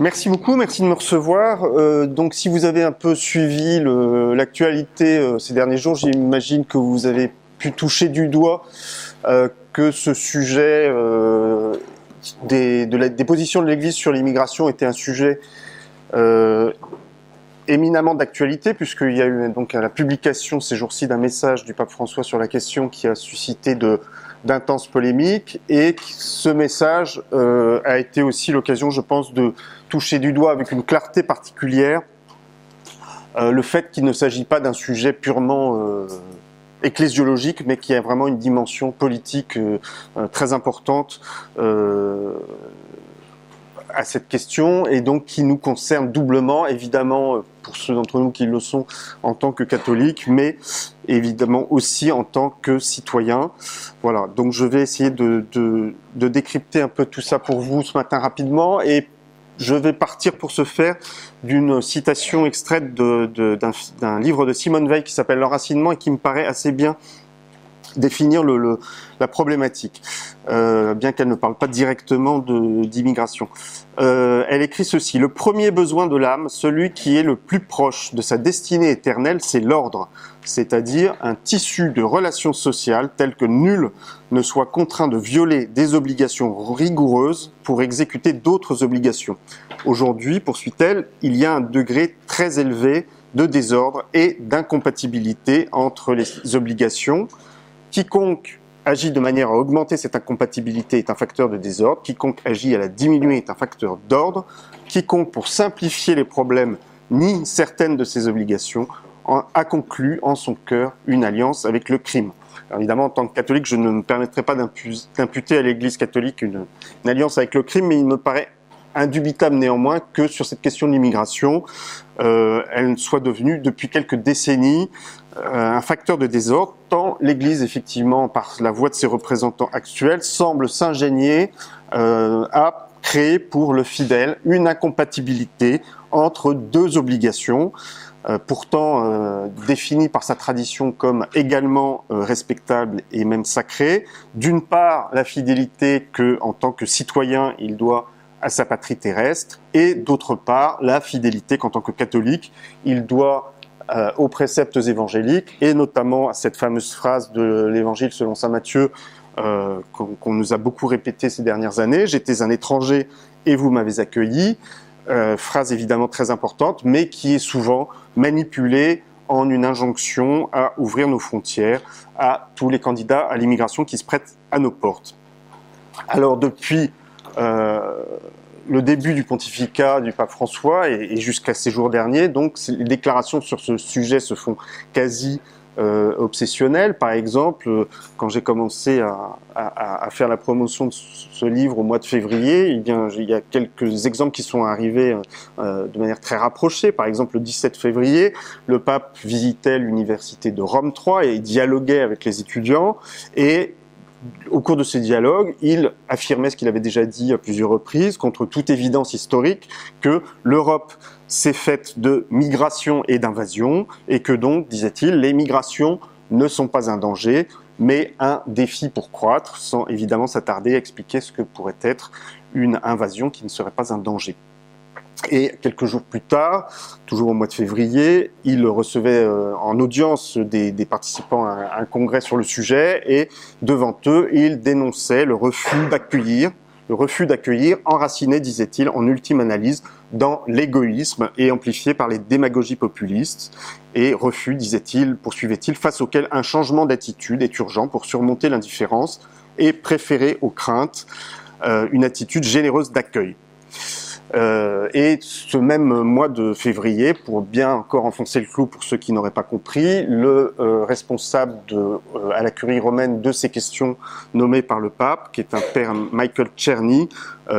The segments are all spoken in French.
Merci beaucoup, merci de me recevoir. Euh, donc, si vous avez un peu suivi l'actualité euh, ces derniers jours, j'imagine que vous avez pu toucher du doigt euh, que ce sujet des, positions de l'Église sur l'immigration était un sujet éminemment d'actualité, puisqu'il y a eu donc la publication ces jours-ci d'un message du pape François sur la question qui a suscité d'intenses polémiques et ce message euh, a été aussi l'occasion, je pense, de toucher du doigt avec une clarté particulière euh, le fait qu'il ne s'agit pas d'un sujet purement euh, ecclésiologique, mais qui a vraiment une dimension politique très importante à cette question et donc qui nous concerne doublement, évidemment euh, pour ceux d'entre nous qui le sont en tant que catholiques, mais évidemment aussi en tant que citoyens. Voilà, donc je vais essayer de, de, de décrypter un peu tout ça pour vous ce matin rapidement et je vais partir pour ce faire d'une citation extraite d'un livre de Simone Veil qui s'appelle L'enracinement et qui me paraît assez bien définir la problématique, euh, bien qu'elle ne parle pas directement d'immigration. Euh, elle écrit ceci Le premier besoin de l'âme, celui qui est le plus proche de sa destinée éternelle, c'est l'ordre, c'est-à-dire un tissu de relations sociales tel que nul ne soit contraint de violer des obligations rigoureuses pour exécuter d'autres obligations. Aujourd'hui, poursuit-elle, il y a un degré très élevé de désordre et d'incompatibilité entre les obligations, Quiconque agit de manière à augmenter cette incompatibilité est un facteur de désordre. Quiconque agit à la diminuer est un facteur d'ordre. Quiconque, pour simplifier les problèmes, nie certaines de ses obligations, a conclu en son cœur une alliance avec le crime. évidemment, en tant que catholique, je ne me permettrai pas d'imputer à l'Église catholique une, alliance avec le crime, mais il me paraît indubitable néanmoins que sur cette question de l'immigration, euh, elle soit devenue depuis quelques décennies euh, un facteur de désordre, tant l'Église, effectivement, par la voix de ses représentants actuels, semble s'ingénier euh, à créer pour le fidèle une incompatibilité entre deux obligations, euh, pourtant définies par sa tradition comme également respectables et même sacrées. D'une part, la fidélité que, en tant que citoyen, il doit à sa patrie terrestre, et d'autre part, la fidélité qu'en tant que catholique, il doit euh, aux préceptes évangéliques et notamment à cette fameuse phrase de l'évangile selon saint Matthieu euh, qu'on nous a beaucoup répété ces dernières années, j'étais un étranger et vous m'avez accueilli, euh, phrase évidemment très importante, mais qui est souvent manipulée en une injonction à ouvrir nos frontières à tous les candidats à l'immigration qui se prêtent à nos portes. Alors depuis le début du pontificat du pape François et, jusqu'à ces jours derniers, donc les déclarations sur ce sujet se font quasi euh, obsessionnelles. Par exemple, euh, quand j'ai commencé à, faire la promotion de ce livre au mois de février, eh il y a quelques exemples qui sont arrivés euh, de manière très rapprochée. Par exemple, le 17 février, le pape visitait l'université de Rome 3 et dialoguait avec les étudiants et au cours de ce dialogue, il affirmait ce qu'il avait déjà dit à plusieurs reprises, contre toute évidence historique, que l'Europe s'est faite de migration et d'invasion, et que donc, disait-il, les migrations ne sont pas un danger, mais un défi pour croître, sans évidemment s'attarder à expliquer ce que pourrait être une invasion qui ne serait pas un danger. Et quelques jours plus tard, toujours au mois de février, il recevait euh, en audience des, participants à un congrès sur le sujet et devant eux, il dénonçait le refus d'accueillir, le refus d'accueillir enraciné, disait-il, en ultime analyse dans l'égoïsme et amplifié par les démagogies populistes et refus, disait-il, poursuivait-il, face auquel un changement d'attitude est urgent pour surmonter l'indifférence et préférer aux craintes euh, une attitude généreuse d'accueil. Euh, et ce même mois de février, pour bien encore enfoncer le clou pour ceux qui n'auraient pas compris, le euh, responsable de, euh, à la curie romaine de ces questions nommé par le pape, qui est un père Michael Czerny,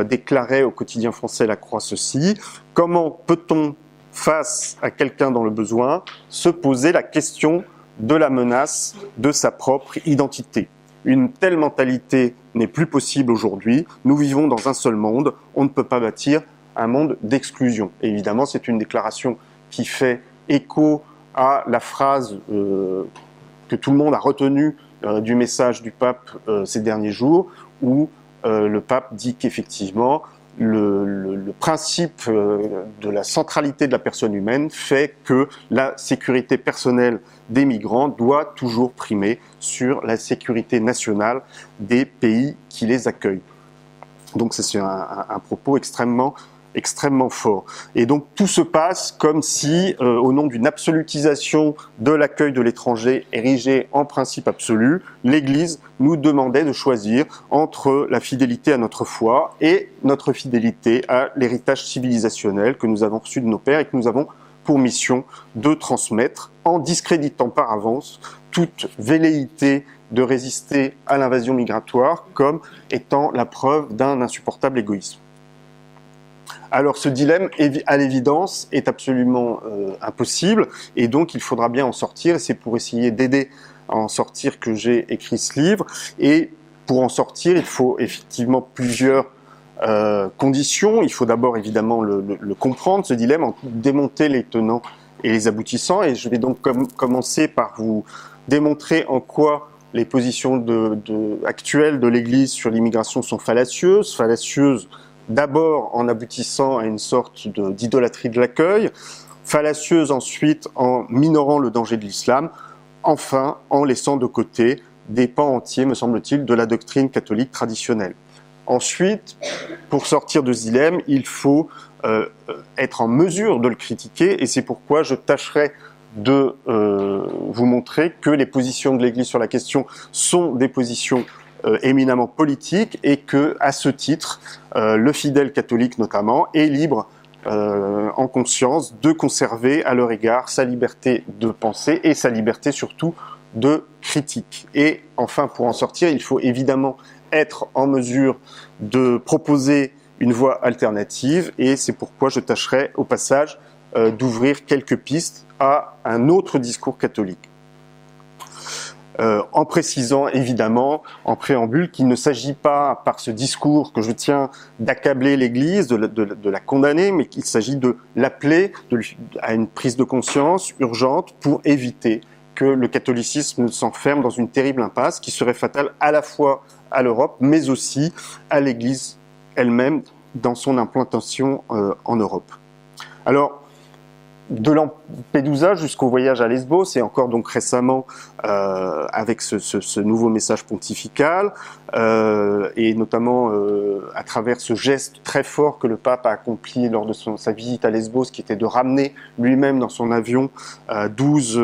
déclarait au quotidien français La Croix ceci comment peut-on, face à quelqu'un dans le besoin, se poser la question de la menace de sa propre identité? Une telle mentalité n'est plus possible aujourd'hui. Nous vivons dans un seul monde. On ne peut pas bâtir un monde d'exclusion. évidemment, c'est une déclaration qui fait écho à la phrase que tout le monde a retenue du message du pape ces derniers jours, où le pape dit qu'effectivement, le, principe euh, de la centralité de la personne humaine fait que la sécurité personnelle des migrants doit toujours primer sur la sécurité nationale des pays qui les accueillent. Donc c'est un, propos extrêmement extrêmement fort. Et donc tout se passe comme si, euh, au nom d'une absolutisation de l'accueil de l'étranger érigé en principe absolu, l'Église nous demandait de choisir entre la fidélité à notre foi et notre fidélité à l'héritage civilisationnel que nous avons reçu de nos pères et que nous avons pour mission de transmettre en discréditant par avance toute velléité de résister à l'invasion migratoire comme étant la preuve d'un insupportable égoïsme. Alors ce dilemme, à l'évidence, est absolument euh, impossible et donc il faudra bien en sortir. C'est pour essayer d'aider à en sortir que j'ai écrit ce livre. Et pour en sortir, il faut effectivement plusieurs euh, conditions. Il faut d'abord évidemment le, comprendre, ce dilemme, en démonter les tenants et les aboutissants. Et je vais donc commencer par vous démontrer en quoi les positions actuelles de l'Église sur l'immigration sont fallacieuses, fallacieuses d'abord en aboutissant à une sorte d'idolâtrie de, l'accueil, fallacieuse ensuite en minorant le danger de l'islam, enfin en laissant de côté des pans entiers, me semble-t-il, de la doctrine catholique traditionnelle. Ensuite, pour sortir de dilemme, il faut euh, être en mesure de le critiquer, et c'est pourquoi je tâcherai de euh, vous montrer que les positions de l'Église sur la question sont des positions euh, éminemment politique et que, à ce titre, euh, le fidèle catholique notamment est libre euh, en conscience de conserver à leur égard sa liberté de penser et sa liberté surtout de critique. Et enfin, pour en sortir, il faut évidemment être en mesure de proposer une voie alternative et c'est pourquoi je tâcherai au passage d'ouvrir quelques pistes à un autre discours catholique. Euh, en précisant évidemment en préambule qu'il ne s'agit pas, par ce discours que je tiens, d'accabler l'Église, de, la condamner, mais qu'il s'agit de l'appeler à une prise de conscience urgente pour éviter que le catholicisme s'enferme dans une terrible impasse qui serait fatale à la fois à l'Europe, mais aussi à l'Église elle-même dans son implantation euh, en Europe. De Lampedusa jusqu'au voyage à Lesbos et encore donc récemment euh, avec ce, nouveau message pontifical euh, et notamment euh, à travers ce geste très fort que le pape a accompli lors de sa visite à Lesbos qui était de ramener lui-même dans son avion 12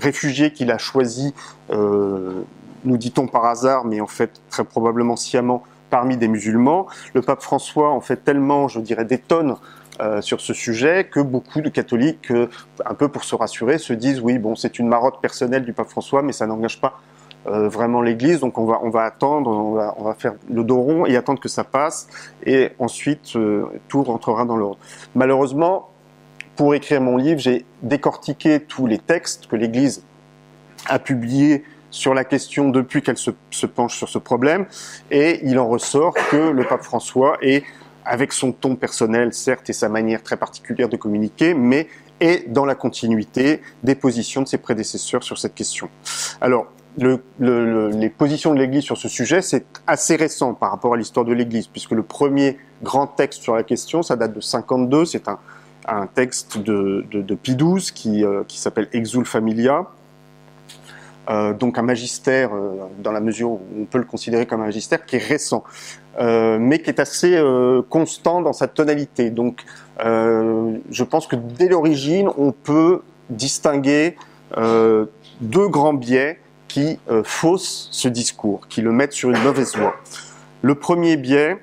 réfugiés qu'il a choisis nous dit-on par hasard mais en fait très probablement sciemment parmi des musulmans. Le pape François en fait tellement, je dirais, des tonnes euh, sur ce sujet que beaucoup de catholiques, euh, un peu pour se rassurer, se disent oui, bon, c'est une marotte personnelle du pape François, mais ça n'engage pas euh, vraiment l'Église, donc on va, on va attendre, on va, faire le dos rond et attendre que ça passe, et ensuite tout rentrera dans l'ordre. Malheureusement, pour écrire mon livre, j'ai décortiqué tous les textes que l'Église a publiés sur la question depuis qu'elle se, se, penche sur ce problème, et il en ressort que le pape François est avec son ton personnel, certes, et sa manière très particulière de communiquer, mais est dans la continuité des positions de ses prédécesseurs sur cette question. Alors, les positions de l'Église sur ce sujet, c'est assez récent par rapport à l'histoire de l'Église, puisque le premier grand texte sur la question, ça date de 52, c'est un, texte de, de, Pie XII qui, euh, qui s'appelle Exul Familia, euh, donc un magistère, euh, dans la mesure où on peut le considérer comme un magistère, qui est récent, euh, mais qui est assez constant dans sa tonalité. Donc je pense que dès l'origine, on peut distinguer deux grands biais qui faussent ce discours, qui le mettent sur une mauvaise voie. Le premier biais,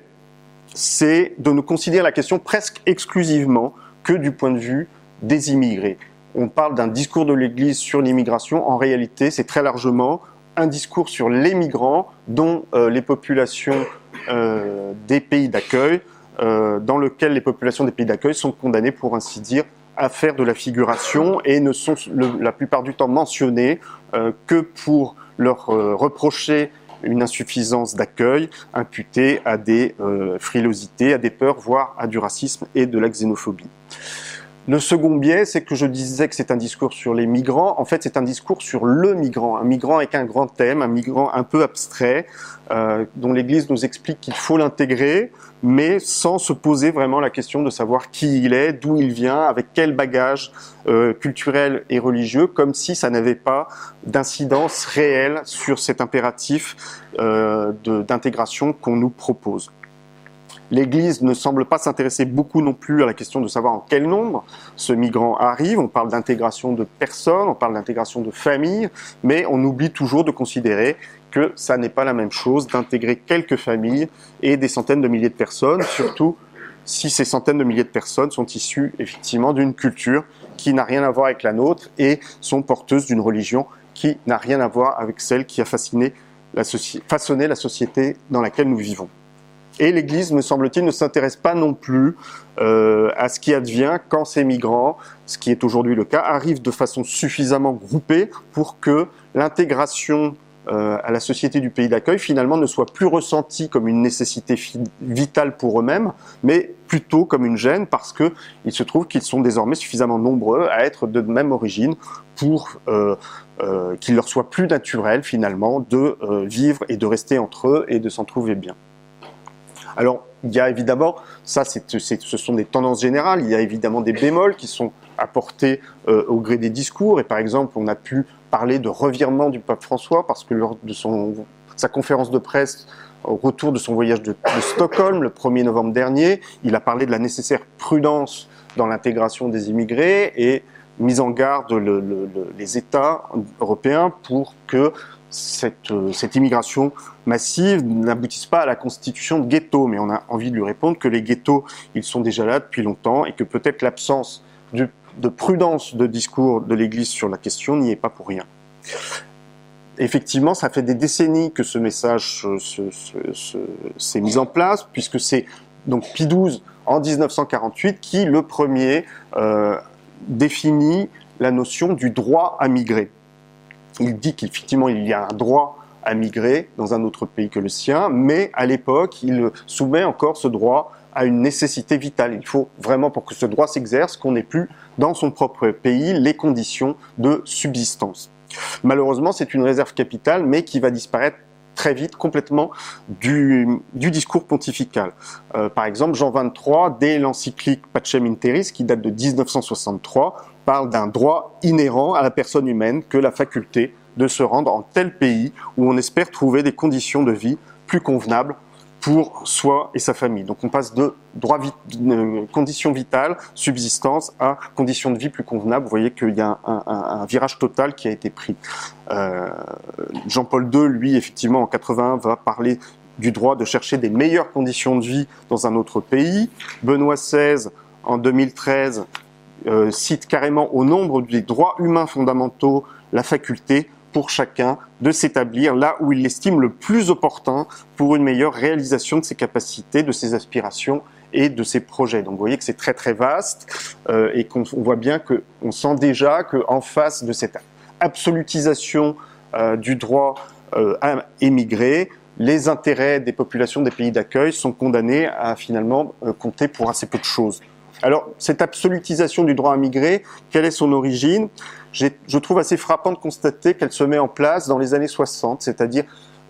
c'est de ne considérer la question presque exclusivement que du point de vue des immigrés on parle d'un discours de l'Église sur l'immigration. En réalité, c'est très largement un discours sur les migrants, dont euh, les populations euh, des pays d'accueil, euh, dans lequel les populations des pays d'accueil sont condamnées, pour ainsi dire, à faire de la figuration et ne sont la plupart du temps mentionnées que pour leur reprocher une insuffisance d'accueil imputée à des frilosités, à des peurs, voire à du racisme et de la xénophobie. Le second biais, c'est que je disais que c'est un discours sur les migrants. En fait, c'est un discours sur le migrant, un migrant avec un grand thème, un migrant un peu abstrait, euh, dont l'Église nous explique qu'il faut l'intégrer, mais sans se poser vraiment la question de savoir qui il est, d'où il vient, avec quel bagage euh, culturel et religieux, comme si ça n'avait pas d'incidence réelle sur cet impératif euh, d'intégration qu'on nous propose. L'Église ne semble pas s'intéresser beaucoup non plus à la question de savoir en quel nombre ce migrant arrive. On parle d'intégration de personnes, on parle d'intégration de familles, mais on oublie toujours de considérer que ça n'est pas la même chose d'intégrer quelques familles et des centaines de milliers de personnes, surtout si ces centaines de milliers de personnes sont issues effectivement d'une culture qui n'a rien à voir avec la nôtre et sont porteuses d'une religion qui n'a rien à voir avec celle qui a façonné la société dans laquelle nous vivons. Et l'Église, me semble-t-il, ne s'intéresse pas non plus euh, à ce qui advient quand ces migrants, ce qui est aujourd'hui le cas, arrivent de façon suffisamment groupée pour que l'intégration euh, à la société du pays d'accueil finalement ne soit plus ressentie comme une nécessité vitale pour eux-mêmes, mais plutôt comme une gêne parce qu'il se trouve qu'ils sont désormais suffisamment nombreux à être de même origine pour euh, qu'il leur soit plus naturel finalement de vivre et de rester entre eux et de s'en trouver bien. Alors, il y a évidemment, ça, ce sont des tendances générales. Il y a évidemment des bémols qui sont apportés euh, au gré des discours. Et par exemple, on a pu parler de revirement du pape François parce que lors de sa conférence de presse au retour de son voyage de, Stockholm le 1er novembre dernier, il a parlé de la nécessaire prudence dans l'intégration des immigrés et mis en garde les États européens pour que cette, euh, cette immigration massive n'aboutisse pas à la constitution de ghettos, mais on a envie de lui répondre que les ghettos, ils sont déjà là depuis longtemps et que peut-être l'absence de, de, prudence de discours de l'Église sur la question n'y est pas pour rien. Effectivement, ça fait des décennies que ce message s'est mis en place, puisque c'est donc Pie XII en 1948 qui, le premier, euh, définit la notion du droit à migrer il dit qu'effectivement il y a un droit à migrer dans un autre pays que le sien, mais à l'époque, il soumet encore ce droit à une nécessité vitale. Il faut vraiment, pour que ce droit s'exerce, qu'on n'ait plus dans son propre pays les conditions de subsistance. Malheureusement, c'est une réserve capitale, mais qui va disparaître très vite complètement du, discours pontifical. Euh, par exemple, Jean XXIII, dès l'encyclique Pacem in Terris, qui date de 1963, parle d'un droit inhérent à la personne humaine que la faculté de se rendre en tel pays où on espère trouver des conditions de vie plus convenables pour soi et sa famille. Donc on passe de euh, conditions vitales, subsistance, à conditions de vie plus convenables. Vous voyez qu'il y a un, virage total qui a été pris. Euh, Jean-Paul II, lui, effectivement, en 81, va parler du droit de chercher des meilleures conditions de vie dans un autre pays. Benoît XVI, en 2013, euh, cite carrément au nombre des droits humains fondamentaux la faculté pour chacun de s'établir là où il l'estime le plus opportun pour une meilleure réalisation de ses capacités, de ses aspirations et de ses projets. Donc vous voyez que c'est très très vaste euh, et qu'on voit bien qu'on sent déjà qu'en face de cette absolutisation euh, du droit euh, à émigrer, les intérêts des populations des pays d'accueil sont condamnés à finalement compter pour assez peu de choses. Alors, cette absolutisation du droit à migrer, quelle est son origine? Je trouve assez frappant de constater qu'elle se met en place dans les années 60, c'est-à-dire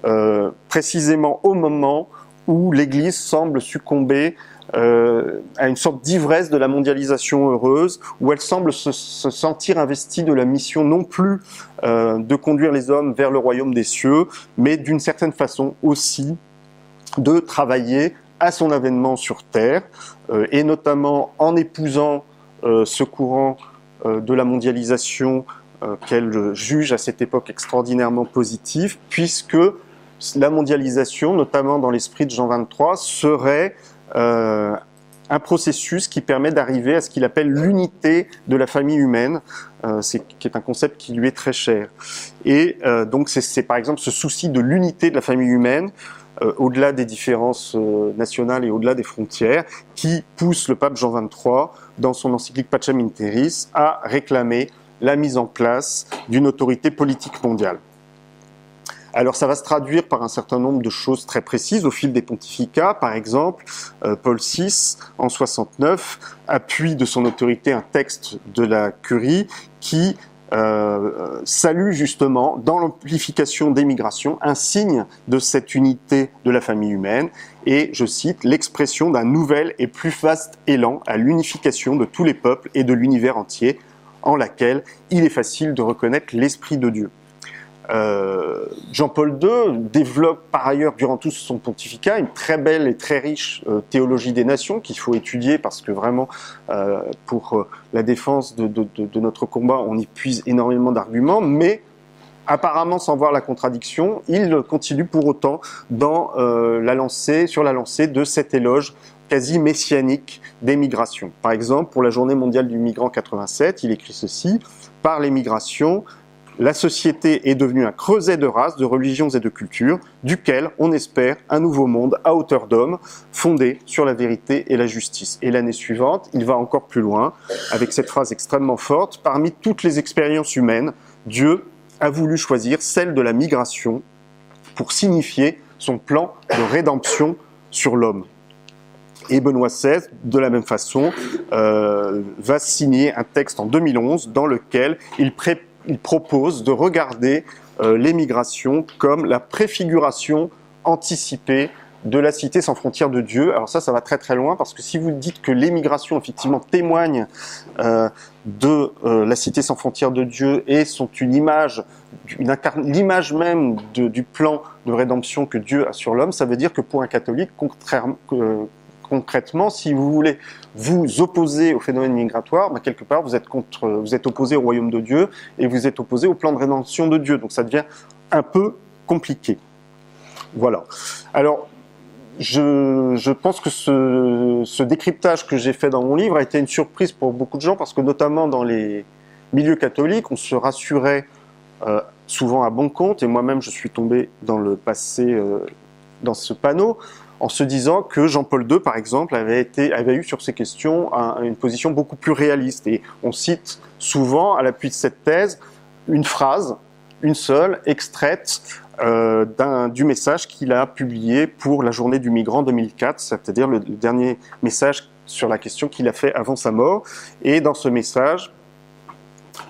euh, précisément au moment où l'Église semble succomber euh, à une sorte d'ivresse de la mondialisation heureuse, où elle semble se, sentir investie de la mission non plus euh, de conduire les hommes vers le royaume des cieux, mais d'une certaine façon aussi de travailler à son avènement sur Terre, euh, et notamment en épousant euh, ce courant de la mondialisation qu'elle juge à cette époque extraordinairement positif, puisque la mondialisation, notamment dans l'esprit de Jean 23, serait un processus qui permet d'arriver à ce qu'il appelle l'unité de la famille humaine, euh, qui est un concept qui lui est très cher. Et euh, donc c'est par exemple ce souci de l'unité de la famille humaine euh, au-delà des différences euh, nationales et au-delà des frontières, qui pousse le pape Jean XXIII, dans son encyclique Pacem in à réclamer la mise en place d'une autorité politique mondiale. Alors ça va se traduire par un certain nombre de choses très précises au fil des pontificats. Par exemple, euh, Paul VI, en 69, appuie de son autorité un texte de la curie qui euh, salue justement dans l'amplification des migrations un signe de cette unité de la famille humaine et, je cite, l'expression d'un nouvel et plus vaste élan à l'unification de tous les peuples et de l'univers entier en laquelle il est facile de reconnaître l'Esprit de Dieu. Euh, Jean-Paul II développe par ailleurs durant tout son pontificat une très belle et très riche euh, théologie des nations qu'il faut étudier parce que vraiment euh, pour la défense de, notre combat on y puise énormément d'arguments mais apparemment sans voir la contradiction il continue pour autant dans la lancée, sur la lancée de cet éloge quasi messianique des migrations. Par exemple, pour la journée mondiale du migrant 87, il écrit ceci, par les migrations, la société est devenue un creuset de races, de religions et de cultures, duquel on espère un nouveau monde à hauteur d'homme, fondé sur la vérité et la justice. Et l'année suivante, il va encore plus loin, avec cette phrase extrêmement forte, parmi toutes les expériences humaines, Dieu a voulu choisir celle de la migration pour signifier son plan de rédemption sur l'homme. Et Benoît XVI, de la même façon, euh, va signer un texte en 2011 dans lequel il prépare il propose de regarder euh, l'émigration comme la préfiguration anticipée de la cité sans frontières de Dieu. Alors ça, ça va très très loin parce que si vous dites que l'émigration effectivement témoigne euh, de euh, la cité sans frontières de Dieu et sont une image, l'image même du plan de rédemption que Dieu a sur l'homme, ça veut dire que pour un catholique, contrairement, concrètement, si vous voulez vous opposer au phénomène migratoire, bah, quelque part vous êtes contre, vous êtes opposé au royaume de Dieu et vous êtes opposé au plan de rédemption de Dieu. Donc ça devient un peu compliqué. Voilà. Alors, je, pense que ce, décryptage que j'ai fait dans mon livre a été une surprise pour beaucoup de gens parce que notamment dans les milieux catholiques, on se rassurait euh, souvent à bon compte et moi-même je suis tombé dans le passé euh, dans ce panneau en se disant que Jean-Paul II, par exemple, avait, eu sur ces questions une position beaucoup plus réaliste. Et on cite souvent, à l'appui de cette thèse, une phrase, une seule, extraite euh, du message qu'il a publié pour la journée du migrant 2004, c'est-à-dire le, le dernier message sur la question qu'il a fait avant sa mort. Et dans ce message,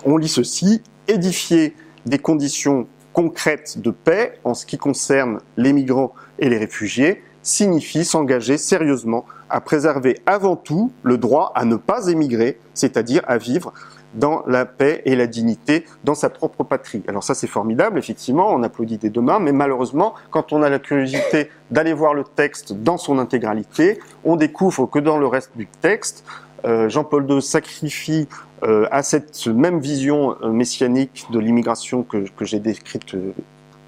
on lit ceci, édifier des conditions concrètes de paix en ce qui concerne les migrants et les réfugiés, signifie s'engager sérieusement à préserver avant tout le droit à ne pas émigrer, c'est-à-dire à vivre dans la paix et la dignité dans sa propre patrie. Alors ça c'est formidable, effectivement, on applaudit des deux mains, mais malheureusement, quand on a la curiosité d'aller voir le texte dans son intégralité, on découvre que dans le reste du texte, euh, Jean-Paul II sacrifie euh, à cette même vision euh, messianique de l'immigration que, que j'ai décrite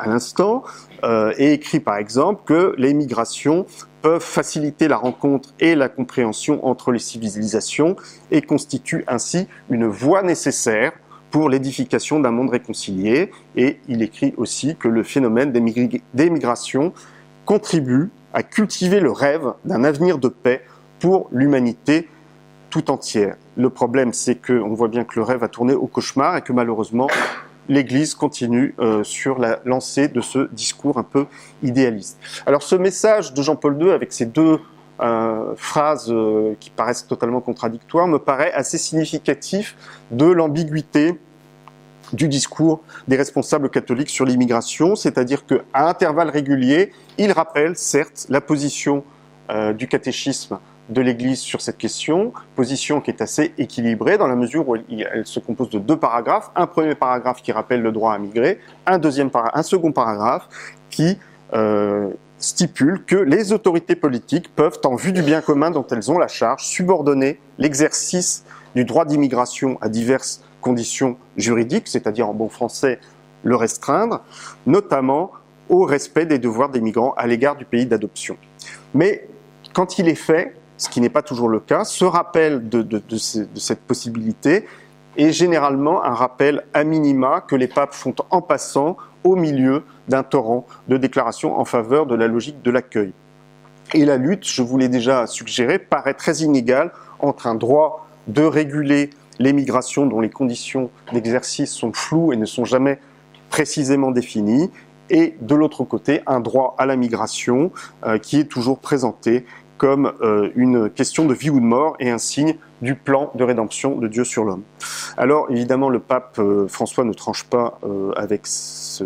à l'instant, euh, et écrit par exemple que les migrations peuvent faciliter la rencontre et la compréhension entre les civilisations et constituent ainsi une voie nécessaire pour l'édification d'un monde réconcilié. Et il écrit aussi que le phénomène des migrations contribue à cultiver le rêve d'un avenir de paix pour l'humanité tout entière. Le problème, c'est qu'on voit bien que le rêve a tourné au cauchemar et que malheureusement, l'Église continue euh, sur la lancée de ce discours un peu idéaliste. Alors ce message de Jean-Paul II avec ces deux euh, phrases euh, qui paraissent totalement contradictoires me paraît assez significatif de l'ambiguïté du discours des responsables catholiques sur l'immigration, c'est-à-dire qu'à intervalles réguliers, il rappelle certes la position du catéchisme de l'Église sur cette question, position qui est assez équilibrée dans la mesure où elle, se compose de deux paragraphes. Un premier paragraphe qui rappelle le droit à migrer, un, deuxième second paragraphe qui euh, stipule que les autorités politiques peuvent, en vue du bien commun dont elles ont la charge, subordonner l'exercice du droit d'immigration à diverses conditions juridiques, c'est-à-dire en bon français le restreindre, notamment au respect des devoirs des migrants à l'égard du pays d'adoption. Mais quand il est fait, ce qui n'est pas toujours le cas, ce rappel de, cette possibilité est généralement un rappel à minima que les papes font en passant au milieu d'un torrent de déclarations en faveur de la logique de l'accueil. Et la lutte, je vous l'ai déjà suggéré, paraît très inégale entre un droit de réguler l'émigration dont les conditions d'exercice sont floues et ne sont jamais précisément définies, et de l'autre côté un droit à la migration qui est toujours présenté comme une question de vie ou de mort et un signe du plan de rédemption de Dieu sur l'homme. Alors évidemment, le pape François ne tranche pas avec ce,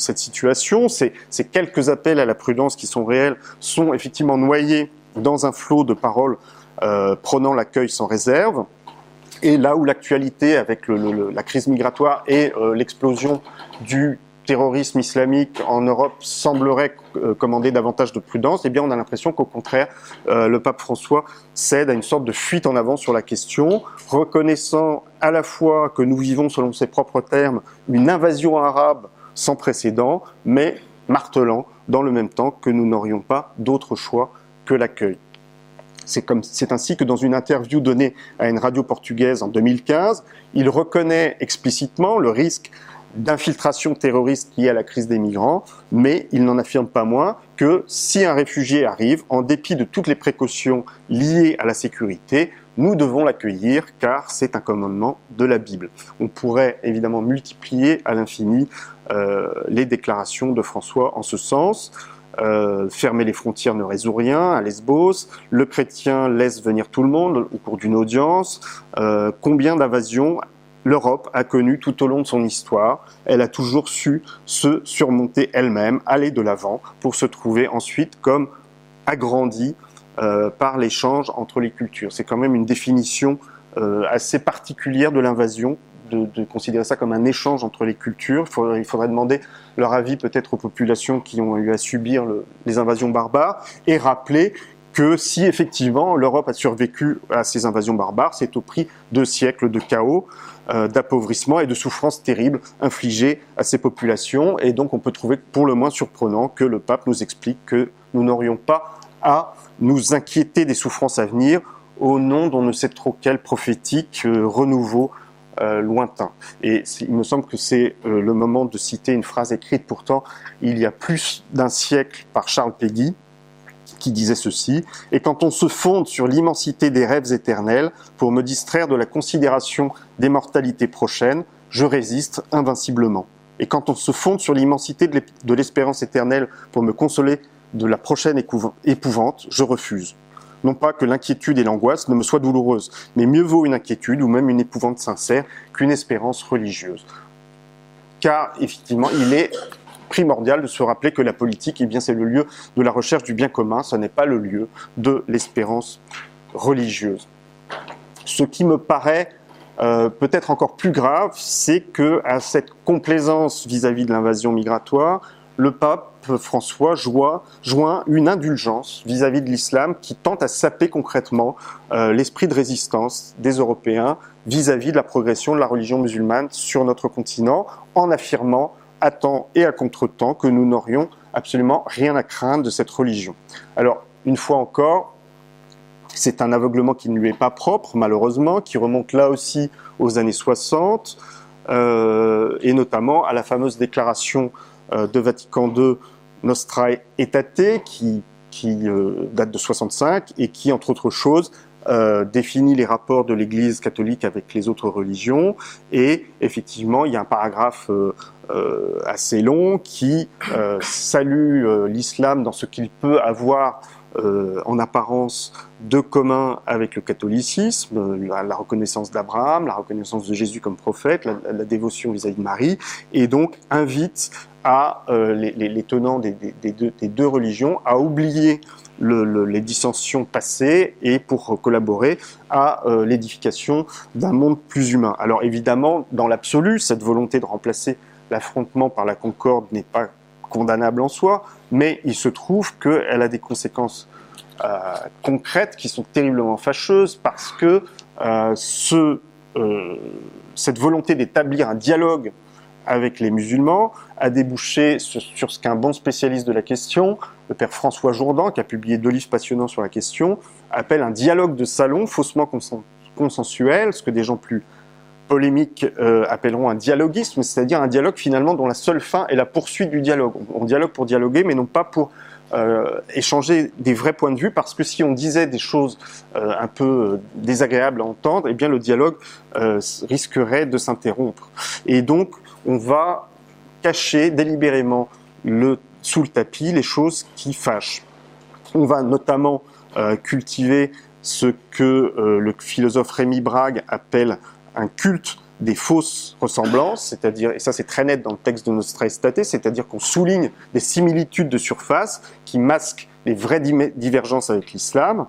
cette situation. Ces, quelques appels à la prudence qui sont réels sont effectivement noyés dans un flot de paroles euh, prenant l'accueil sans réserve. Et là où l'actualité avec la crise migratoire et euh, l'explosion du terrorisme islamique en Europe semblerait euh, commander davantage de prudence, eh bien on a l'impression qu'au contraire, euh, le pape François cède à une sorte de fuite en avant sur la question, reconnaissant à la fois que nous vivons, selon ses propres termes, une invasion arabe sans précédent, mais martelant dans le même temps que nous n'aurions pas d'autre choix que l'accueil. C'est ainsi que dans une interview donnée à une radio portugaise en 2015, il reconnaît explicitement le risque d'infiltration terroriste liée à la crise des migrants, mais il n'en affirme pas moins que si un réfugié arrive, en dépit de toutes les précautions liées à la sécurité, nous devons l'accueillir car c'est un commandement de la Bible. On pourrait évidemment multiplier à l'infini euh, les déclarations de François en ce sens. Euh, fermer les frontières ne résout rien à Lesbos, le chrétien laisse venir tout le monde au cours d'une audience, euh, combien d'invasions l'Europe a connu tout au long de son histoire. Elle a toujours su se surmonter elle-même, aller de l'avant, pour se trouver ensuite comme agrandie euh, par l'échange entre les cultures. C'est quand même une définition euh, assez particulière de l'invasion, de, de, considérer ça comme un échange entre les cultures. Il faudrait, il faudrait demander leur avis peut-être aux populations qui ont eu à subir le, les invasions barbares et rappeler que si effectivement l'Europe a survécu à ces invasions barbares, c'est au prix de siècles de chaos, d'appauvrissement et de souffrances terribles infligées à ces populations. Et donc on peut trouver pour le moins surprenant que le pape nous explique que nous n'aurions pas à nous inquiéter des souffrances à venir au nom d'on ne sait trop quel prophétique euh, renouveau euh, lointain. Et il me semble que c'est euh, le moment de citer une phrase écrite pourtant il y a plus d'un siècle par Charles Péguy, qui disait ceci, et quand on se fonde sur l'immensité des rêves éternels pour me distraire de la considération des mortalités prochaines, je résiste invinciblement. Et quand on se fonde sur l'immensité de l'espérance éternelle pour me consoler de la prochaine épouvante, je refuse. Non pas que l'inquiétude et l'angoisse ne me soient douloureuses, mais mieux vaut une inquiétude ou même une épouvante sincère qu'une espérance religieuse. Car effectivement, il est primordial de se rappeler que la politique, eh bien, c'est le lieu de la recherche du bien commun, ce n'est pas le lieu de l'espérance religieuse. Ce qui me paraît euh, peut-être encore plus grave, c'est que à cette complaisance vis-à-vis -vis de l'invasion migratoire, le pape François joint, une indulgence vis-à-vis de l'islam qui tente à saper concrètement euh, l'esprit de résistance des Européens vis-à-vis de la progression de la religion musulmane sur notre continent, en affirmant à temps et à contre-temps que nous n'aurions absolument rien à craindre de cette religion. Alors, une fois encore, c'est un aveuglement qui ne lui est pas propre, malheureusement, qui remonte là aussi aux années 60, euh, et notamment à la fameuse déclaration euh, de Vatican II Nostrae Aetate, qui, qui euh, date de 65 et qui, entre autres choses, euh, définit les rapports de l'Église catholique avec les autres religions. Et effectivement, il y a un paragraphe euh, assez long qui salue l'islam dans ce qu'il peut avoir euh, en apparence de commun avec le catholicisme, la, reconnaissance d'Abraham, la reconnaissance de Jésus comme prophète, la, dévotion vis-à-vis de Marie, et donc invite à euh, les, les, tenants des, des, deux, des, deux, religions à oublier le, le, les dissensions passées et pour collaborer à euh, l'édification d'un monde plus humain. Alors évidemment, dans l'absolu, cette volonté de remplacer l'affrontement par la concorde n'est pas condamnable en soi, mais il se trouve qu'elle a des conséquences euh, concrètes qui sont terriblement fâcheuses parce que euh, cette volonté d'établir un dialogue avec les musulmans a débouché sur ce qu'un bon spécialiste de la question, le père François Jourdan, qui a publié deux livres passionnants sur la question, appelle un dialogue de salon faussement consensuel, ce que des gens plus polémiques euh, appelleront un dialoguisme, c'est-à-dire un dialogue finalement dont la seule fin est la poursuite du dialogue. On, dialogue pour dialoguer, mais non pas pour euh, échanger des vrais points de vue, parce que si on disait des choses euh, un peu désagréables à entendre, eh bien le dialogue risquerait de s'interrompre. Et donc on va cacher délibérément sous le tapis les choses qui fâchent. On va notamment euh, cultiver ce que euh, le philosophe Rémi Brague appelle un culte des fausses ressemblances, c'est-à-dire, et ça c'est très net dans le texte de Nostra Aetate, c'est-à-dire qu'on souligne des similitudes de surface qui masquent les vraies divergences avec l'islam,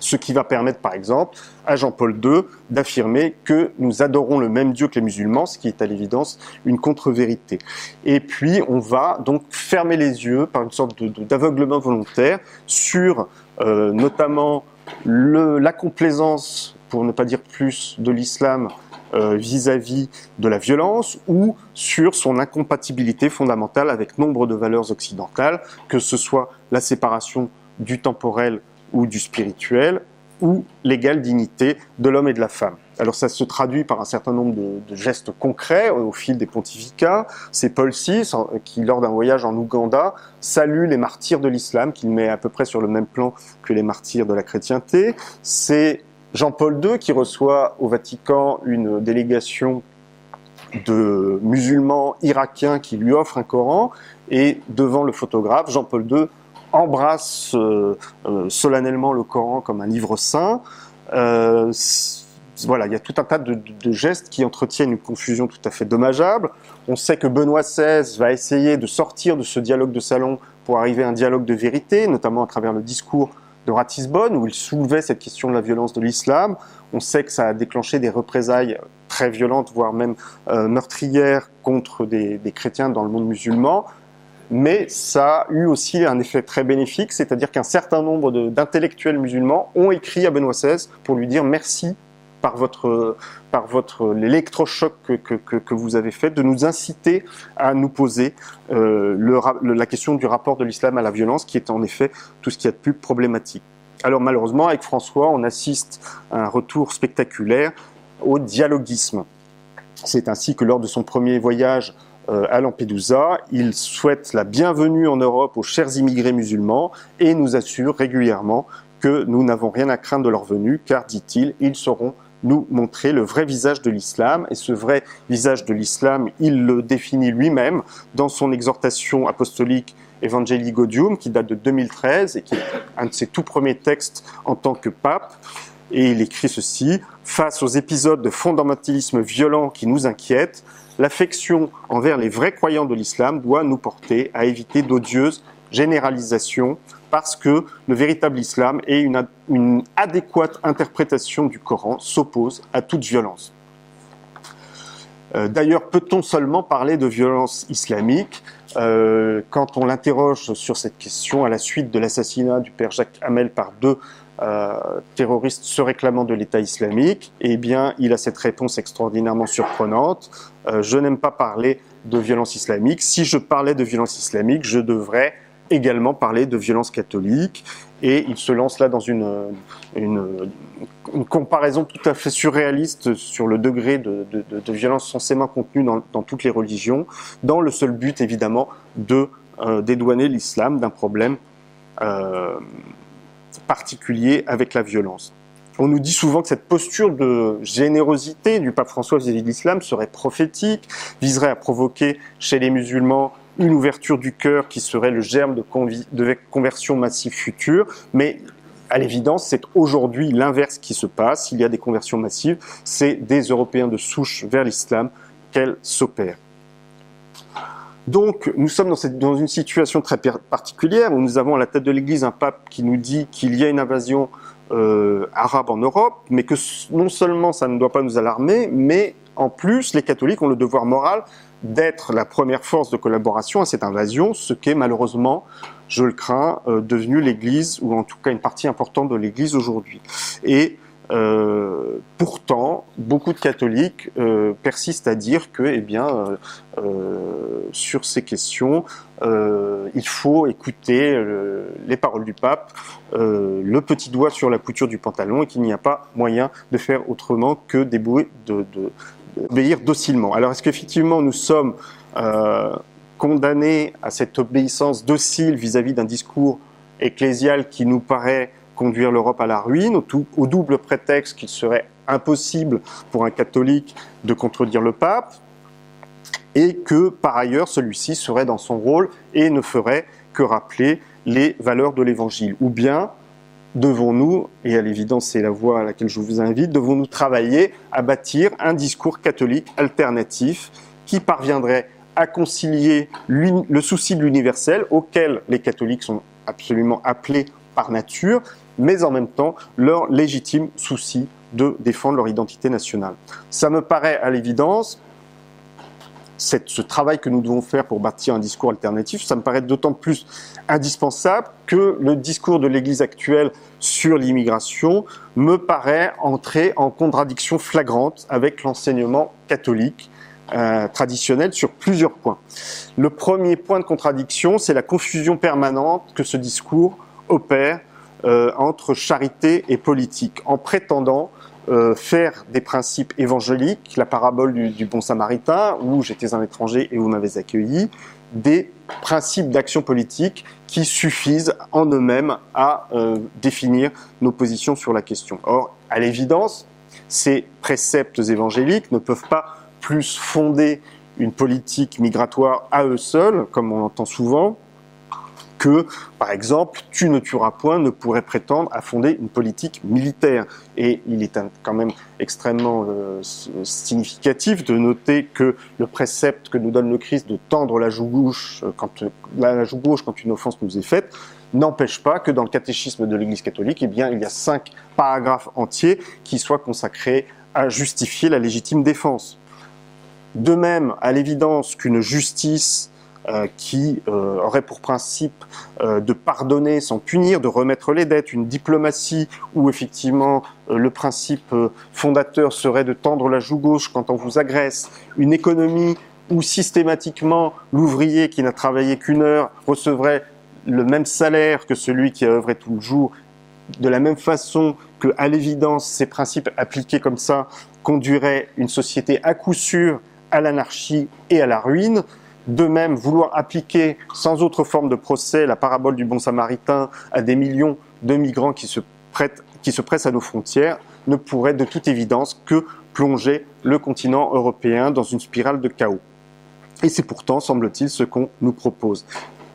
ce qui va permettre par exemple à Jean-Paul II d'affirmer que nous adorons le même Dieu que les musulmans, ce qui est à l'évidence une contre-vérité. Et puis on va donc fermer les yeux par une sorte d'aveuglement volontaire sur euh, notamment la complaisance, pour ne pas dire plus, de l'islam euh, vis-à-vis de la violence ou sur son incompatibilité fondamentale avec nombre de valeurs occidentales, que ce soit la séparation du temporel ou du spirituel, ou l'égale dignité de l'homme et de la femme. Alors ça se traduit par un certain nombre de, gestes concrets au fil des pontificats. C'est Paul VI qui, lors d'un voyage en Ouganda, salue les martyrs de l'islam, qu'il met à peu près sur le même plan que les martyrs de la chrétienté. C'est Jean-Paul II qui reçoit au Vatican une délégation de musulmans irakiens qui lui offrent un Coran et devant le photographe, Jean-Paul II embrasse euh, euh, solennellement le Coran comme un livre saint. Euh, voilà, il y a tout un tas de, gestes qui entretiennent une confusion tout à fait dommageable. On sait que Benoît XVI va essayer de sortir de ce dialogue de salon pour arriver à un dialogue de vérité, notamment à travers le discours de Ratisbonne, où il soulevait cette question de la violence de l'islam. On sait que ça a déclenché des représailles très violentes, voire même meurtrières contre des, chrétiens dans le monde musulman mais ça a eu aussi un effet très bénéfique, c'est-à-dire qu'un certain nombre d'intellectuels musulmans ont écrit à Benoît XVI pour lui dire merci par votre, par votre l'électrochoc que, que, vous avez fait, de nous inciter à nous poser euh, la question du rapport de l'islam à la violence, qui est en effet tout ce qui a de plus problématique. Alors malheureusement, avec François, on assiste à un retour spectaculaire au dialoguisme. C'est ainsi que lors de son premier voyage à Lampedusa. Il souhaite la bienvenue en Europe aux chers immigrés musulmans et nous assure régulièrement que nous n'avons rien à craindre de leur venue, car, dit-il, ils sauront nous montrer le vrai visage de l'islam. Et ce vrai visage de l'islam, il le définit lui-même dans son exhortation apostolique Evangelii Gaudium, qui date de 2013 et qui est un de ses tout premiers textes en tant que pape. Et il écrit ceci, face aux épisodes de fondamentalisme violent qui nous inquiètent, l'affection envers les vrais croyants de l'islam doit nous porter à éviter d'odieuses généralisations parce que le véritable islam et une, adéquate interprétation du Coran s'opposent à toute violence. Euh, d'ailleurs, peut-on seulement parler de violence islamique? Euh, quand on l'interroge sur cette question à la suite de l'assassinat du père Jacques Hamel par deux terroriste se réclamant de l'État islamique, eh bien, il a cette réponse extraordinairement surprenante. Euh, je n'aime pas parler de violence islamique. Si je parlais de violence islamique, je devrais également parler de violence catholique. Et il se lance là dans une, une, une comparaison tout à fait surréaliste sur le degré de, de, de, violence censément contenue dans, dans, toutes les religions, dans le seul but évidemment de euh, dédouaner l'islam d'un problème euh, particulier avec la violence. On nous dit souvent que cette posture de générosité du pape François vis-à-vis de l'islam serait prophétique, viserait à provoquer chez les musulmans une ouverture du cœur qui serait le germe de, de conversion massive future, mais à l'évidence, c'est aujourd'hui l'inverse qui se passe. Il y a des conversions massives, c'est des Européens de souche vers l'islam qu'elles s'opèrent. Donc, nous sommes dans, une situation très particulière où nous avons à la tête de l'Église un pape qui nous dit qu'il y a une invasion euh, arabe en Europe, mais que non seulement ça ne doit pas nous alarmer, mais en plus, les catholiques ont le devoir moral d'être la première force de collaboration à cette invasion, ce qu'est malheureusement, je le crains, euh, devenu l'Église, ou en tout cas une partie importante de l'Église aujourd'hui. Euh, pourtant, beaucoup de catholiques euh, persistent à dire que, eh bien, euh, sur ces questions, il faut écouter les paroles du pape, le petit doigt sur la couture du pantalon, et qu'il n'y a pas moyen de faire autrement que d'obéir docilement. Alors, est-ce qu'effectivement nous sommes condamnés à cette obéissance docile vis-à-vis d'un discours ecclésial qui nous paraît conduire l'Europe à la ruine, au, double prétexte qu'il serait impossible pour un catholique de contredire le pape. et que par ailleurs celui-ci serait dans son rôle et ne ferait que rappeler les valeurs de l'Évangile. Ou bien devons-nous, et à l'évidence c'est la voie à laquelle je vous invite, devons-nous travailler à bâtir un discours catholique alternatif qui parviendrait à concilier le souci de l'universel auquel les catholiques sont absolument appelés par nature, mais en même temps leur légitime souci de défendre leur identité nationale. Ça me paraît à l'évidence, ce travail que nous devons faire pour bâtir un discours alternatif, ça me paraît d'autant plus indispensable que le discours de l'Église actuelle sur l'immigration me paraît entrer en contradiction flagrante avec l'enseignement catholique euh, traditionnel sur plusieurs points. Le premier point de contradiction, c'est la confusion permanente que ce discours opère euh, entre charité et politique, en prétendant euh, faire des principes évangéliques, la parabole du, bon samaritain, où j'étais un étranger et vous m'avez accueilli, des principes d'action politique qui suffisent en eux-mêmes à euh, définir nos positions sur la question. Or, à l'évidence, ces préceptes évangéliques ne peuvent pas plus fonder une politique migratoire à eux seuls, comme on l'entend souvent, que, par exemple, tu ne tueras point ne pourrait prétendre à fonder une politique militaire. Et il est quand même extrêmement euh, significatif de noter que le précepte que nous donne le Christ de tendre la joue gauche euh, quand, la joue gauche quand une offense nous est faite n'empêche pas que dans le catéchisme de l'Église catholique, eh bien, il y a cinq paragraphes entiers qui soient consacrés à justifier la légitime défense. De même, à l'évidence qu'une justice euh, qui euh, aurait pour principe euh, de pardonner sans punir, de remettre les dettes, une diplomatie où effectivement le principe fondateur serait de tendre la joue gauche quand on vous agresse, une économie où systématiquement l'ouvrier qui n'a travaillé qu'une heure recevrait le même salaire que celui qui a œuvré tout le jour, de la même façon que, à l'évidence, ces principes appliqués comme ça conduiraient une société à coup sûr à l'anarchie et à la ruine, de même, vouloir appliquer sans autre forme de procès la parabole du bon samaritain à des millions de migrants qui se, pressent à nos frontières ne pourrait de toute évidence que plonger le continent européen dans une spirale de chaos. Et c'est pourtant, semble-t-il, ce qu'on nous propose.